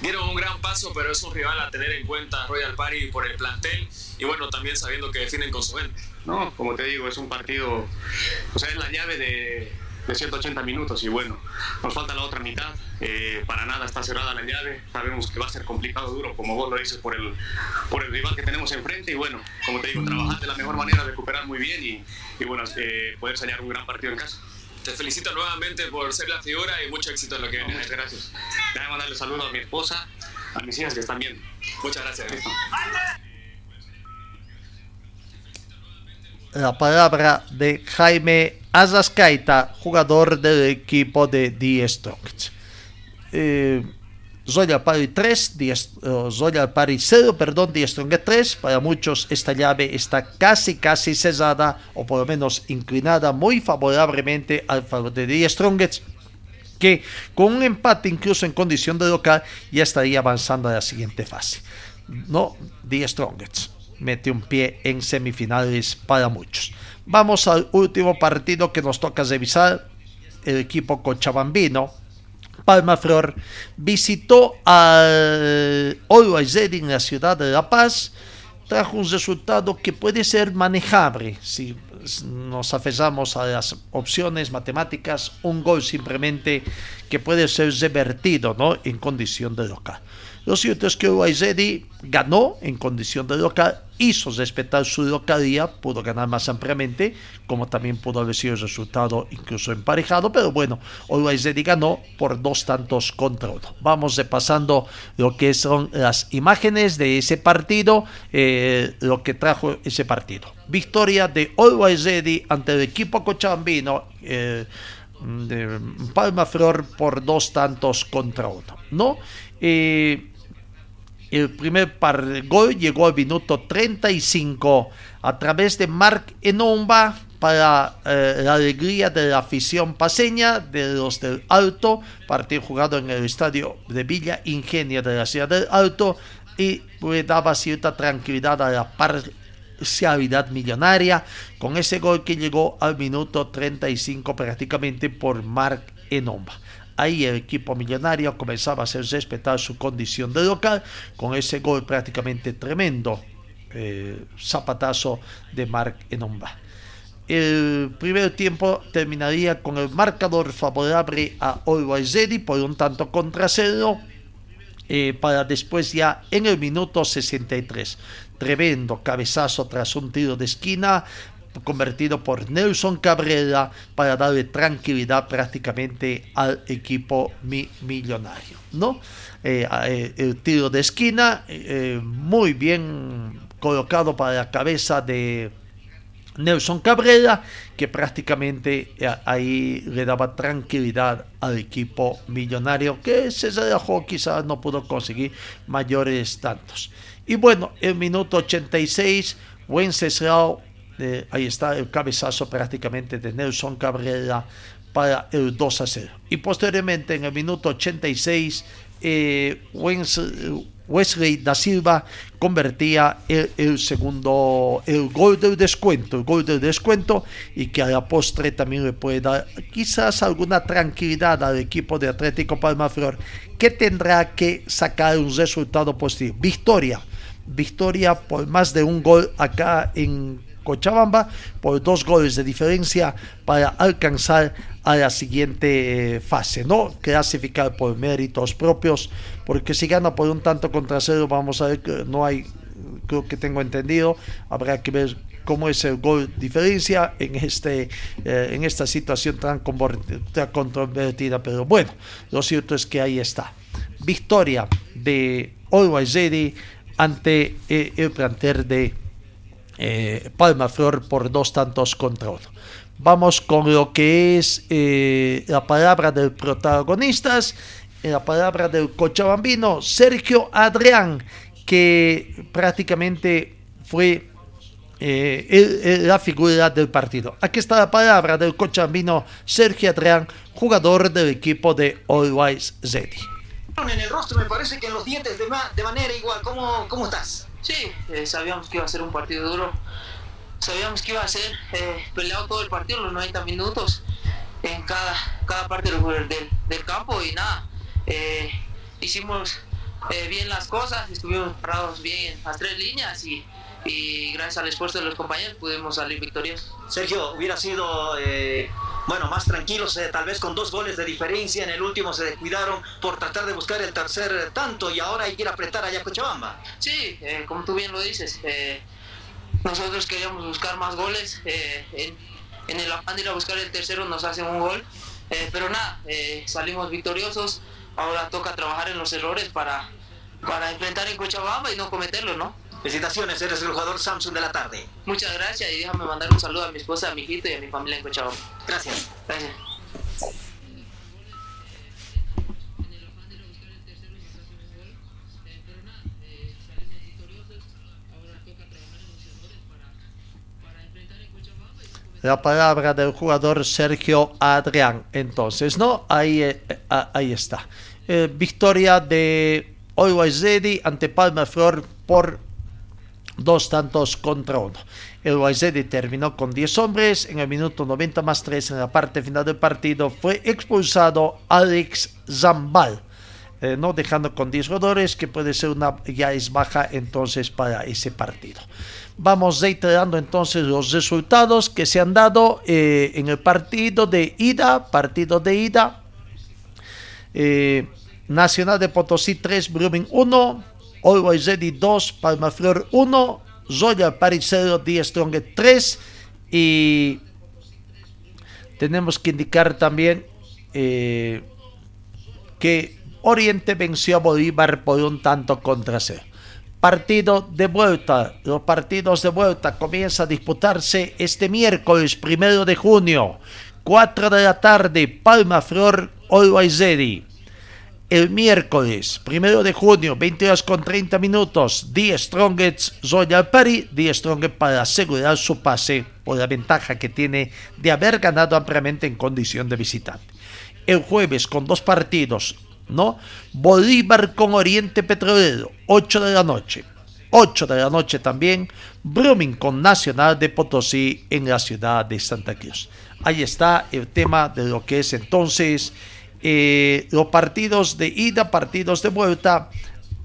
I: Dieron un gran paso, pero es un rival a tener en cuenta Royal Party por el plantel y bueno, también sabiendo que definen con su gente.
H: No, como te digo, es un partido, o sea, es la llave de, de 180 minutos y bueno, nos falta la otra mitad. Eh, para nada está cerrada la llave. Sabemos que va a ser complicado, duro, como vos lo dices, por el, por el rival que tenemos enfrente. Y bueno, como te digo, trabajar de la mejor manera, recuperar muy bien y, y bueno, eh, poder salir un gran partido en casa.
I: Te felicito nuevamente por ser la figura y mucho éxito en lo que viene.
H: Muchas gracias. Déjame mandarle saludos a mi esposa, a mis hijas que están bien.
I: Muchas gracias.
A: La palabra de Jaime Azascaita, jugador del equipo de Die Strongets. Eh, Zoya Pari 3, Zoya Pari 0, perdón, Die Strongets 3. Para muchos esta llave está casi, casi cesada, o por lo menos inclinada muy favorablemente al favor de Die Strongets que con un empate incluso en condición de local ya estaría avanzando a la siguiente fase. No, The Strongest mete un pie en semifinales para muchos. Vamos al último partido que nos toca revisar. El equipo cochabambino, Palma Flor, visitó al Always en la ciudad de La Paz. Trajo un resultado que puede ser manejable si nos aferramos a las opciones matemáticas. Un gol simplemente que puede ser revertido ¿no? en condición de local. Lo cierto es que Uruguay ganó en condición de local, hizo respetar su localía, pudo ganar más ampliamente, como también pudo haber sido el resultado incluso emparejado, pero bueno, Uruguay ganó por dos tantos contra uno. Vamos repasando lo que son las imágenes de ese partido, eh, lo que trajo ese partido. Victoria de Uruguay ante el equipo cochabambino. Eh, de Palma Flor por dos tantos contra uno, ¿no? Eh, el primer par gol llegó al minuto 35 a través de Marc Enomba para eh, la alegría de la afición paseña de los del Alto, partido jugado en el estadio de Villa Ingenio de la ciudad del Alto y daba cierta tranquilidad a la parcialidad millonaria con ese gol que llegó al minuto 35 prácticamente por Marc Enomba. Ahí el equipo millonario comenzaba a hacer respetar su condición de local con ese gol prácticamente tremendo, eh, zapatazo de Marc Enomba. El primer tiempo terminaría con el marcador favorable a Always por un tanto contra cero, eh, para después ya en el minuto 63. Tremendo cabezazo tras un tiro de esquina convertido por Nelson Cabrera para darle tranquilidad prácticamente al equipo millonario. ¿no? Eh, eh, el tiro de esquina eh, muy bien colocado para la cabeza de Nelson Cabrera, que prácticamente ahí le daba tranquilidad al equipo millonario, que se relajó, quizás no pudo conseguir mayores tantos. Y bueno, el minuto 86, Wenceslao ahí está el cabezazo prácticamente de Nelson Cabrera para el 2 a 0. Y posteriormente en el minuto 86, eh, Wesley da Silva convertía el, segundo, el gol del descuento, el gol del descuento y que a la postre también le puede dar quizás alguna tranquilidad al equipo de Atlético Palma Flor que tendrá que sacar un resultado positivo. Victoria, victoria por más de un gol acá en Cochabamba por dos goles de diferencia para alcanzar a la siguiente eh, fase, ¿no? Clasificar por méritos propios, porque si gana por un tanto contra cero, vamos a ver que no hay, creo que tengo entendido, habrá que ver cómo es el gol diferencia en este eh, en esta situación tan, controvertida pero bueno lo cierto es que ahí está victoria de Always ante eh, el planter de eh, Palma Flor por dos tantos contra uno. Vamos con lo que es eh, la palabra del protagonistas, la palabra del cochabambino Sergio Adrián, que prácticamente fue eh, la figura del partido. Aquí está la palabra del cochabambino Sergio Adrián, jugador del equipo de Always Ready.
J: En el rostro me parece que en los dientes de, manera igual. ¿Cómo, cómo estás?
K: Sí, eh, sabíamos que iba a ser un partido duro. Sabíamos que iba a ser eh, peleado todo el partido, los 90 minutos, en cada, cada parte del, del, campo y nada. Eh, hicimos bien las cosas, estuvimos parados bien en las tres líneas y, y gracias al esfuerzo de los compañeros pudimos salir victoriosos.
J: Sergio, hubiera sido bueno, más tranquilos, eh, tal vez con dos goles de diferencia. En el último se descuidaron por tratar de buscar el tercer tanto y ahora hay que ir a apretar allá a Cochabamba.
K: Sí, eh, como tú bien lo dices, eh, nosotros queríamos buscar más goles. En, en, el afán de ir a buscar el tercero nos hacen un gol. pero nada, salimos victoriosos. Ahora toca trabajar en los errores para, para enfrentar en Cochabamba y no cometerlos, ¿no?
J: Felicitaciones, eres el jugador Samsung de la tarde.
K: Muchas gracias y déjame mandar un saludo a mi esposa, a mi hijito y a mi familia en Cochabamba.
J: Gracias.
K: Gracias.
A: la palabra del jugador Sergio Adrián. Entonces, ¿no? Ahí, eh, ahí está. Eh, victoria de Always Ready ante Palma Flor por dos tantos contra uno. El Ready terminó con 10 hombres. En el minuto 90 más 3 en la parte final del partido fue expulsado Alex Zambal. Eh, no dejando con 10 jugadores, que puede ser una ya es baja entonces para ese partido. Vamos reiterando entonces los resultados que se han dado eh, en el partido de ida, partido de ida. Eh, Nacional de Potosí 3, Brumming 1, Always Ready 2, Palmaflor 1, Zoya Paricero 10 Strong 3 y tenemos que indicar también eh, que Oriente venció a Bolívar por un tanto contra cero. Partido de vuelta. Los partidos de vuelta comienzan a disputarse este miércoles primero de junio, 4 de la tarde, Palma Flor, Always Ready. El miércoles, primero de junio, 20 horas con 30 minutos, The Strongest Royal Party, The Strongest para asegurar su pase por la ventaja que tiene de haber ganado ampliamente en condición de visitante. El jueves, con dos partidos, ¿no? Bolívar con Oriente Petrolero, 8 de la noche. 8 de la noche también, Brumming con Nacional de Potosí en la ciudad de Santa Cruz. Ahí está el tema de lo que es entonces eh, los partidos de ida, partidos de vuelta,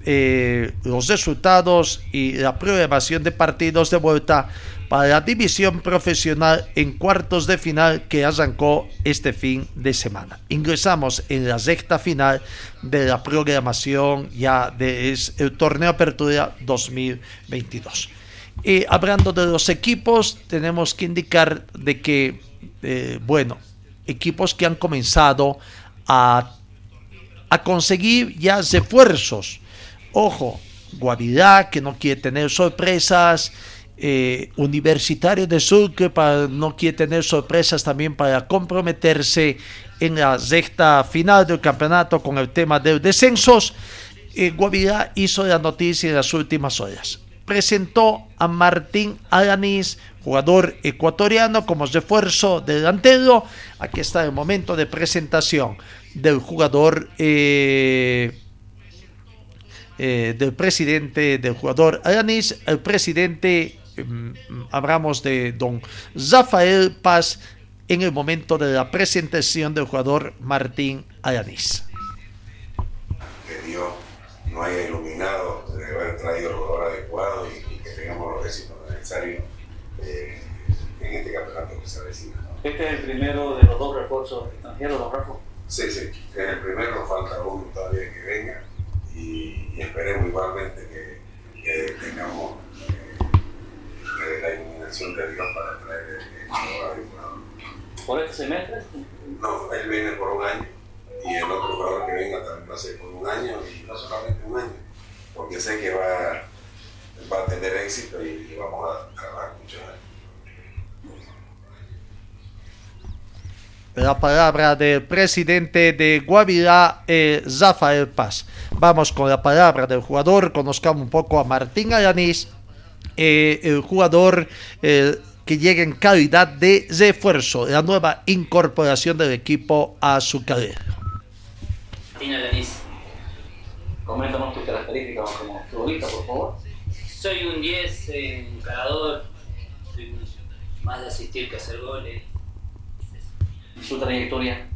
A: eh, los resultados y la programación de partidos de vuelta para la división profesional en cuartos de final que arrancó este fin de semana. Ingresamos en la sexta final de la programación ya del el torneo Apertura 2022. Y hablando de los equipos, tenemos que indicar de que, eh, bueno, equipos que han comenzado a, a conseguir ya refuerzos. Ojo, Guavirá, que no quiere tener sorpresas, eh, Universitario de Sucre para, no quiere tener sorpresas también para comprometerse en la sexta final del campeonato con el tema de descensos. Eh, Guavirá hizo la noticia en las últimas horas. Presentó a Martín Alanis, jugador ecuatoriano, como refuerzo delantero. Aquí está el momento de presentación del jugador. Eh, eh, del presidente del jugador Alanis, el presidente Mm, hablamos de don Rafael Paz en el momento de la presentación del jugador Martín Alanis.
L: Que Dios no haya de haber traído el jugador adecuado y, que tengamos los éxitos necesarios eh, este que se avecina.
M: ¿Este es el primero de los dos refuerzos extranjeros, don Rafa?
L: Sí, sí, es el primero, falta uno todavía que venga y, esperemos igualmente que, que tengamos la iluminación de Dios para traer el jugador
M: ¿Por este semestre?
L: No, él viene por un año y el otro jugador que venga también va a ser por un año y no solamente un año, porque sé que va, va a tener éxito y, vamos a trabajar muchos años.
A: La palabra del presidente de Guavirá, eh, Rafael Paz. Vamos con la palabra del jugador, conozcamos un poco a Martín Alanis eh, el jugador eh, que llega en calidad de refuerzo, la nueva incorporación del equipo a su carrera.
M: Martina Denis, coméntanos tus características como futbolista, por favor.
N: Soy un 10 encarador, soy más de asistir que hacer goles.
M: ¿Su trayectoria?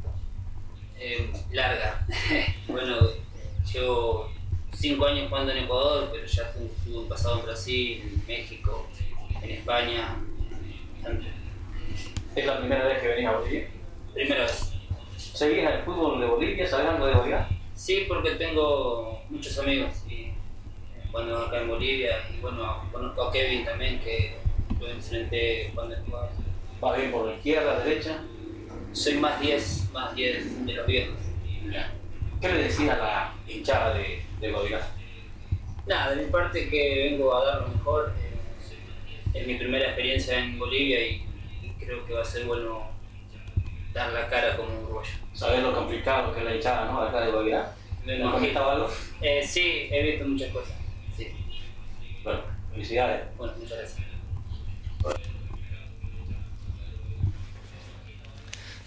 N: Eh, larga. bueno, yo cinco años jugando en Ecuador, pero ya tuve un pasado en Brasil, en México, en España.
M: ¿Es la primera vez que venís a Bolivia?
N: Primera vez.
M: ¿Seguís el fútbol de Bolivia? ¿Sabes algo de Bolivia?
N: Sí, porque tengo muchos amigos y cuando acá en Bolivia y bueno, conozco a Kevin también que lo enfrenté cuando jugaba.
M: ¿Va bien por la izquierda, derecha?
N: Soy más 10, más 10 de los viejos.
M: ¿Qué le decía a la hinchada de, de
N: Nada, de mi parte que vengo a dar lo mejor. eh, es mi primera experiencia en Bolivia y, y creo que va a ser bueno dar la cara como uruguayo.
M: Sabes lo complicado que es la hinchada, ¿no? Acá de.
N: Me
M: ¿No has visto algo?
N: Eh, sí, he visto muchas cosas. Sí.
M: Bueno, felicidades.
N: Bueno, muchas gracias.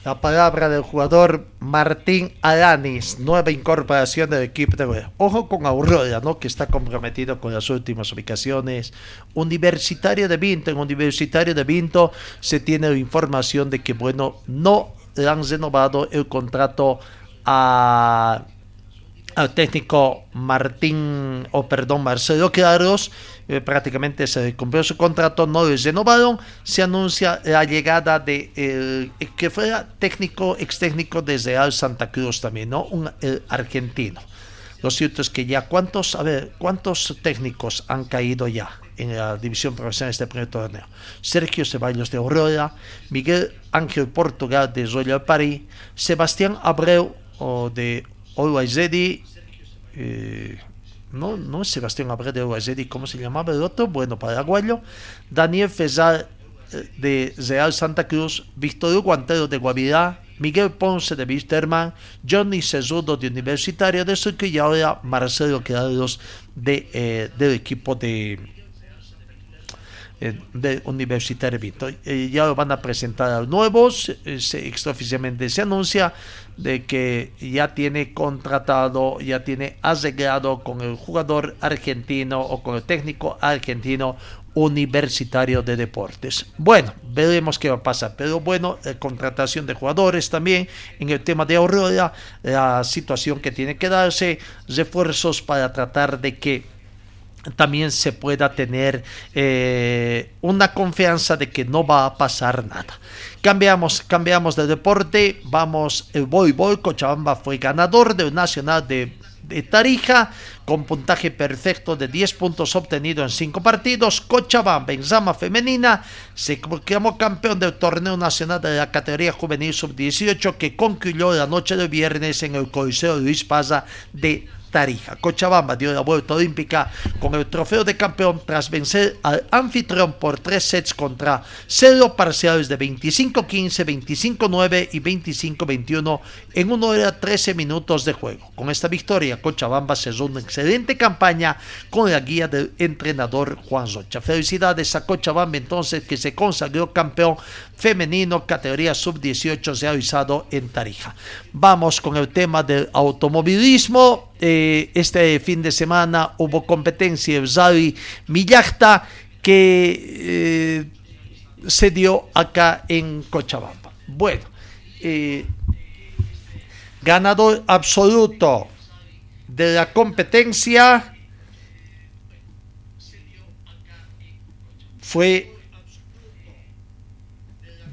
A: La palabra del jugador Martín Alanis, nueva incorporación del equipo de. Ojo con Aurora, ¿no? que está comprometido con las últimas ubicaciones. Universitario de Vinto, en Universitario de Vinto se tiene información de que, bueno, no le han renovado el contrato a al técnico Martín, o perdón, Marcelo Claros, eh, prácticamente se cumplió su contrato, no les renovaron, se anuncia la llegada de el que fuera técnico, ex técnico de Real Santa Cruz también, ¿no? Un el argentino. Lo cierto es que ya cuántos, a ver, cuántos técnicos han caído ya en la división profesional de este primer torneo. Sergio Ceballos de Aurora, Miguel Ángel Portugal de Royal Paris, Sebastián Abreu o de Always Ready, eh, no, no es Sebastián Abreu de Always Ready, ¿cómo se llamaba el otro? Bueno, paraguayo, Daniel Fezal eh, de Real Santa Cruz, Víctor Hugo Antero de Guavirá, Miguel Ponce de Wisterman, Johnny Cesudo de Universitario de Sucre. Y ahora Marcelo Quedados de, eh, del equipo de, eh, de Universitario Vinto. Eh, ya van a presentar a nuevos, se, extraoficialmente se anuncia de que ya tiene contratado, ya tiene arreglado con el jugador argentino o con el técnico argentino universitario de deportes. Bueno, veremos qué va a pasar, pero bueno, contratación de jugadores también en el tema de Aurora, la situación que tiene que darse, refuerzos para tratar de que también se pueda tener eh, una confianza de que no va a pasar nada. Cambiamos, cambiamos de deporte, vamos el voleibol, Cochabamba fue ganador del Nacional de, de Tarija con puntaje perfecto de 10 puntos obtenido en 5 partidos. Cochabamba en rama femenina se proclamó campeón del torneo nacional de la categoría juvenil sub-18 que concluyó la noche de viernes en el Coliseo Luis Paza de Tarija. Cochabamba dio la vuelta olímpica con el trofeo de campeón tras vencer al anfitrión por tres sets contra cero parciales de 25-15, 25-9 y 25-21 en 1 hora 13 minutos de juego. Con esta victoria, Cochabamba cerró una excelente campaña con la guía del entrenador Juan Rocha. Felicidades a Cochabamba entonces que se consagró campeón femenino categoría sub-18 realizado en Tarija. Vamos con el tema del automovilismo. Eh, este fin de semana hubo competencia de Rally Millacta que eh, se dio acá en Cochabamba. Bueno, eh, ganador absoluto de la competencia fue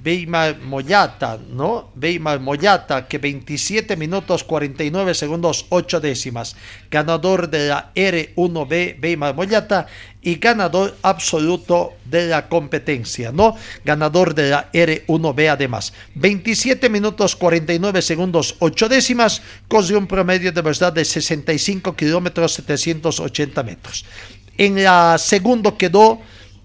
A: Weimar Moyata, ¿no? Weimar Moyata, que 27 minutos 49 segundos 8 décimas. Ganador de la R1B, Weimar Moyata, y ganador absoluto de la competencia, ¿no? Ganador de la R1B además. 27 minutos 49 segundos 8 décimas, con un promedio de verdad de 65 kilómetros 780 metros. En la segundo quedó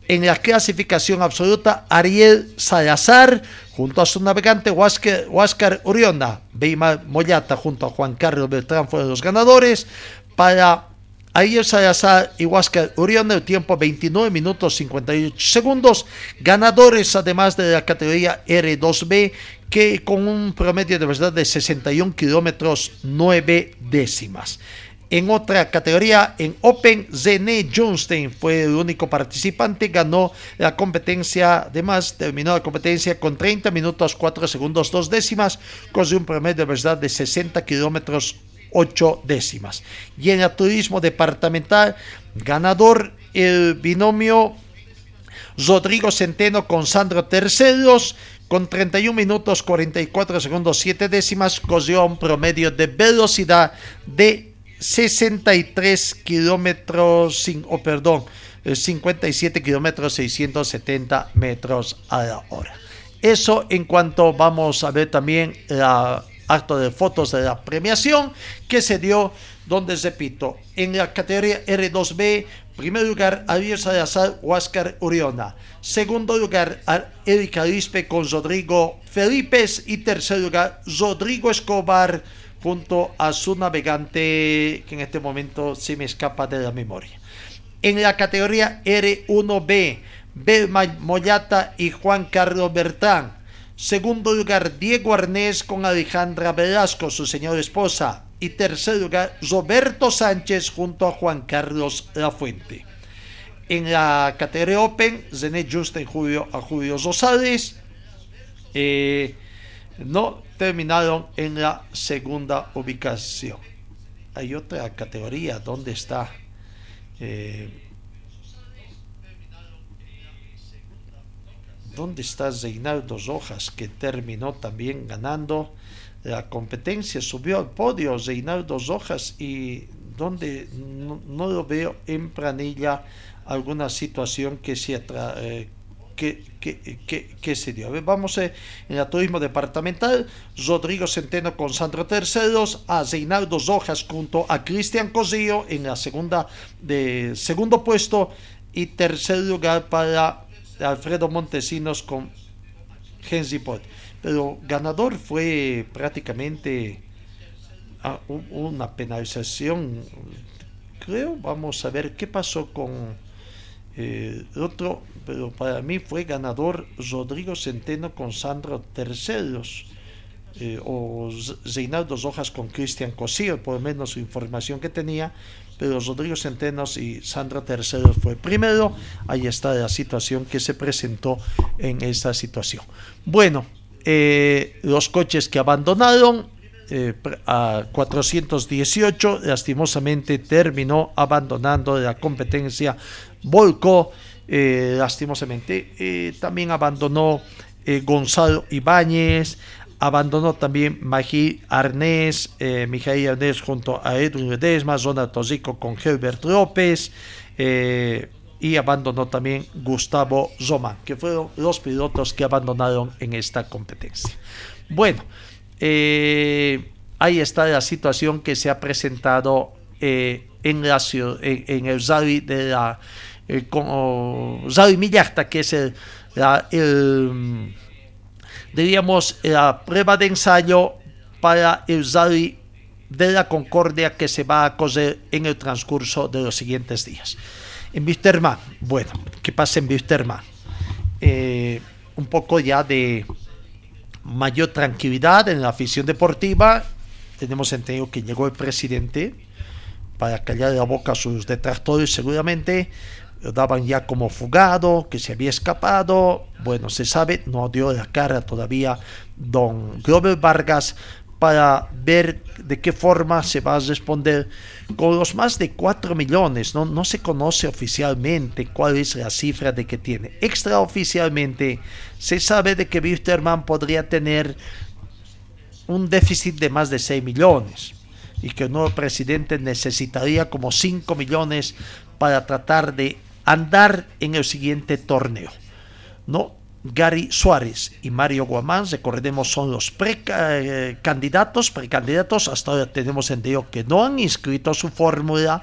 A: en la clasificación absoluta, Ariel Salazar, junto a su navegante Huáscar, Huáscar Uriona, Beima Moyata, junto a Juan Carlos Beltrán, fueron los ganadores. Para Ariel Salazar y Huáscar Uriona, el tiempo 29 minutos 58 segundos. Ganadores, además de la categoría R2B, que con un promedio de verdad de 61 kilómetros 9 décimas. En otra categoría, en Open, René Johnstein fue el único participante, ganó la competencia, además terminó la competencia con 30 minutos 4 segundos 2 décimas, con un promedio de verdad de 60 kilómetros 8 décimas. Y en el turismo departamental, ganador el binomio Rodrigo Centeno con Sandro Terceros, con 31 minutos 44 segundos 7 décimas, corrió un promedio de velocidad de 63 kilómetros, oh, perdón, 57 kilómetros 670 metros a la hora. Eso en cuanto vamos a ver también la acto de fotos de la premiación que se dio donde repito, en la categoría R2B, primer lugar Ariel Salazar Huáscar Uriona, segundo lugar Erika Rispe con Rodrigo Felipe y tercer lugar Rodrigo Escobar junto a su navegante que en este momento se me escapa de la memoria. En la categoría R1B, Belma Moyata y Juan Carlos Bertrán. Segundo lugar, Diego Arnés con Alejandra Velasco, su señora esposa. Y tercer lugar, Roberto Sánchez junto a Juan Carlos Lafuente. En la categoría Open, René Justa en Julio a Julio Rosales. Eh, no terminaron en la segunda ubicación. Hay otra categoría, ¿dónde está? Eh, ¿Dónde está Reinaldo Rojas que terminó también ganando la competencia? Subió al podio Reinaldo Rojas y donde no, lo veo en planilla alguna situación que se, eh, que, se dio. vamos eh, en el turismo departamental, Rodrigo Centeno con Sandro Terceros, a Reinaldo Rojas junto a Cristian Cosillo en la segunda de segundo puesto y tercer lugar para Alfredo Montesinos con Henry Pot. Pero ganador fue prácticamente ah, una penalización. Creo, vamos a ver qué pasó con eh, otro, pero para mí fue ganador Rodrigo Centeno con Sandro Terceros. Eh, o Reinaldo Rojas con Cristian Cosillo, por lo menos su información que tenía, pero Rodrigo Centenos y Sandra Terceros fue primero. Ahí está la situación que se presentó en esta situación. Bueno, eh, los coches que abandonaron a 418, lastimosamente terminó abandonando la competencia volcó eh, lastimosamente. Eh, también abandonó eh, Gonzalo Ibáñez, abandonó también Magí Arnés, Mijail Arnés junto a Edwin Ledesma, Zona Tosico con Herbert López y abandonó también Gustavo Zomán, que fueron los pilotos que abandonaron en esta competencia. Bueno, ahí está la situación que se ha presentado en, la, en, en el Zari de la eh, con Millarta, que es el, la, diríamos, la prueba de ensayo para el Zari de la Concordia que se va a coser en el transcurso de los siguientes días. En Wisterman, bueno, ¿qué pasa en Wisterman? Eh, un poco ya de mayor tranquilidad en la afición deportiva. Tenemos entendido que llegó el presidente para callar la boca a sus detractores seguramente daban ya como fugado, que se había escapado. Bueno, se sabe, no dio la cara todavía don Glover Vargas para ver de qué forma se va a responder con los más de 4 millones. No, no se conoce oficialmente cuál es la cifra de que tiene. Extraoficialmente se sabe de que Wisterman podría tener un déficit de más de 6 millones y que el nuevo presidente necesitaría como 5 millones para tratar de andar en el siguiente torneo. ¿no? Gary Suárez y Mario Guamán, recordemos, son los precandidatos, precandidatos. Hasta ahora tenemos entendido que no han inscrito su fórmula,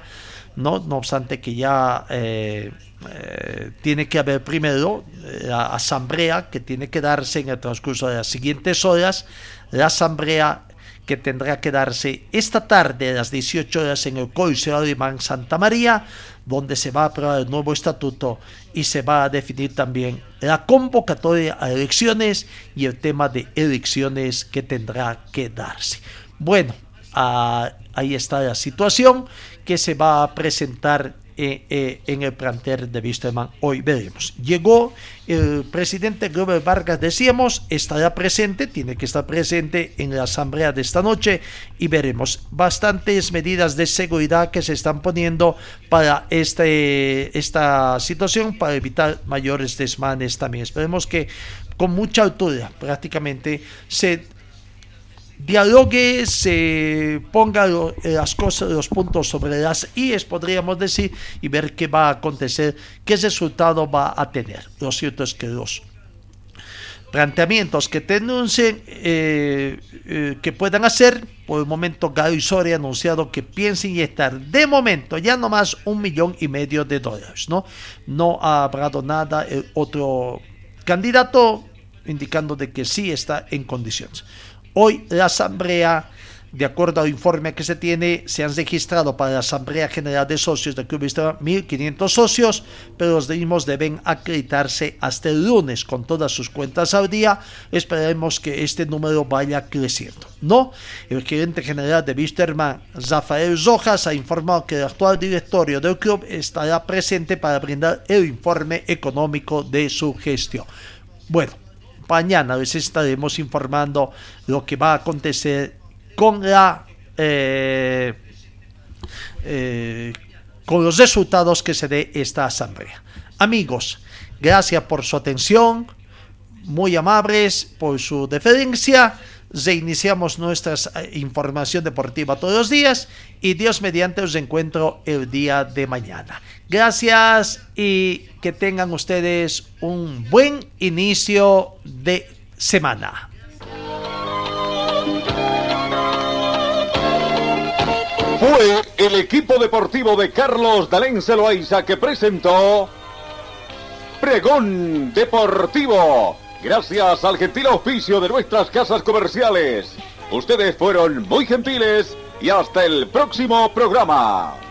A: ¿no? no obstante que ya eh, eh, tiene que haber primero la asamblea que tiene que darse en el transcurso de las siguientes horas. La asamblea que tendrá que darse esta tarde a las 18 horas en el Coliseo Alemán Santa María, donde se va a aprobar el nuevo estatuto y se va a definir también la convocatoria a elecciones y el tema de elecciones que tendrá que darse. Bueno, ah, ahí está la situación que se va a presentar eh, eh, en el plantel de Wisterman. Hoy veremos. Llegó el presidente Glover Vargas, decíamos, estará presente, tiene que estar presente en la asamblea de esta noche y veremos bastantes medidas de seguridad que se están poniendo para este, esta situación, para evitar mayores desmanes también. Esperemos que con mucha altura prácticamente se dialogue, se ponga las cosas, los puntos sobre las IES, podríamos decir, y ver qué va a acontecer, qué resultado va a tener. Lo cierto es que los planteamientos que denuncien eh, eh, que puedan hacer. Por el momento, Gary Soria ha anunciado que piensa inyectar de momento ya nomás un millón y medio de dólares. No, no ha hablado nada el otro candidato indicando de que sí está en condiciones. Hoy la Asamblea de acuerdo al informe que se tiene, se han registrado para la Asamblea General de Socios de Club 1.500 socios, pero los mismos deben acreditarse hasta el lunes con todas sus cuentas al día. Esperemos que este número vaya creciendo. No, el gerente general de Wisterman, Rafael Rojas, ha informado que el actual directorio del club estará presente para brindar el informe económico de su gestión. Bueno, mañana les estaremos informando lo que va a acontecer con la eh, eh, con los resultados que se dé esta asamblea. Amigos, gracias por su atención, muy amables por su deferencia. Reiniciamos nuestra eh, información deportiva todos los días y Dios mediante os encuentro el día de mañana. Gracias y que tengan ustedes un buen inicio de semana.
O: Fue el equipo deportivo de Carlos Dalén Celoaiza que presentó Pregón Deportivo. Gracias al gentil oficio de nuestras casas comerciales. Ustedes fueron muy gentiles y hasta el próximo programa.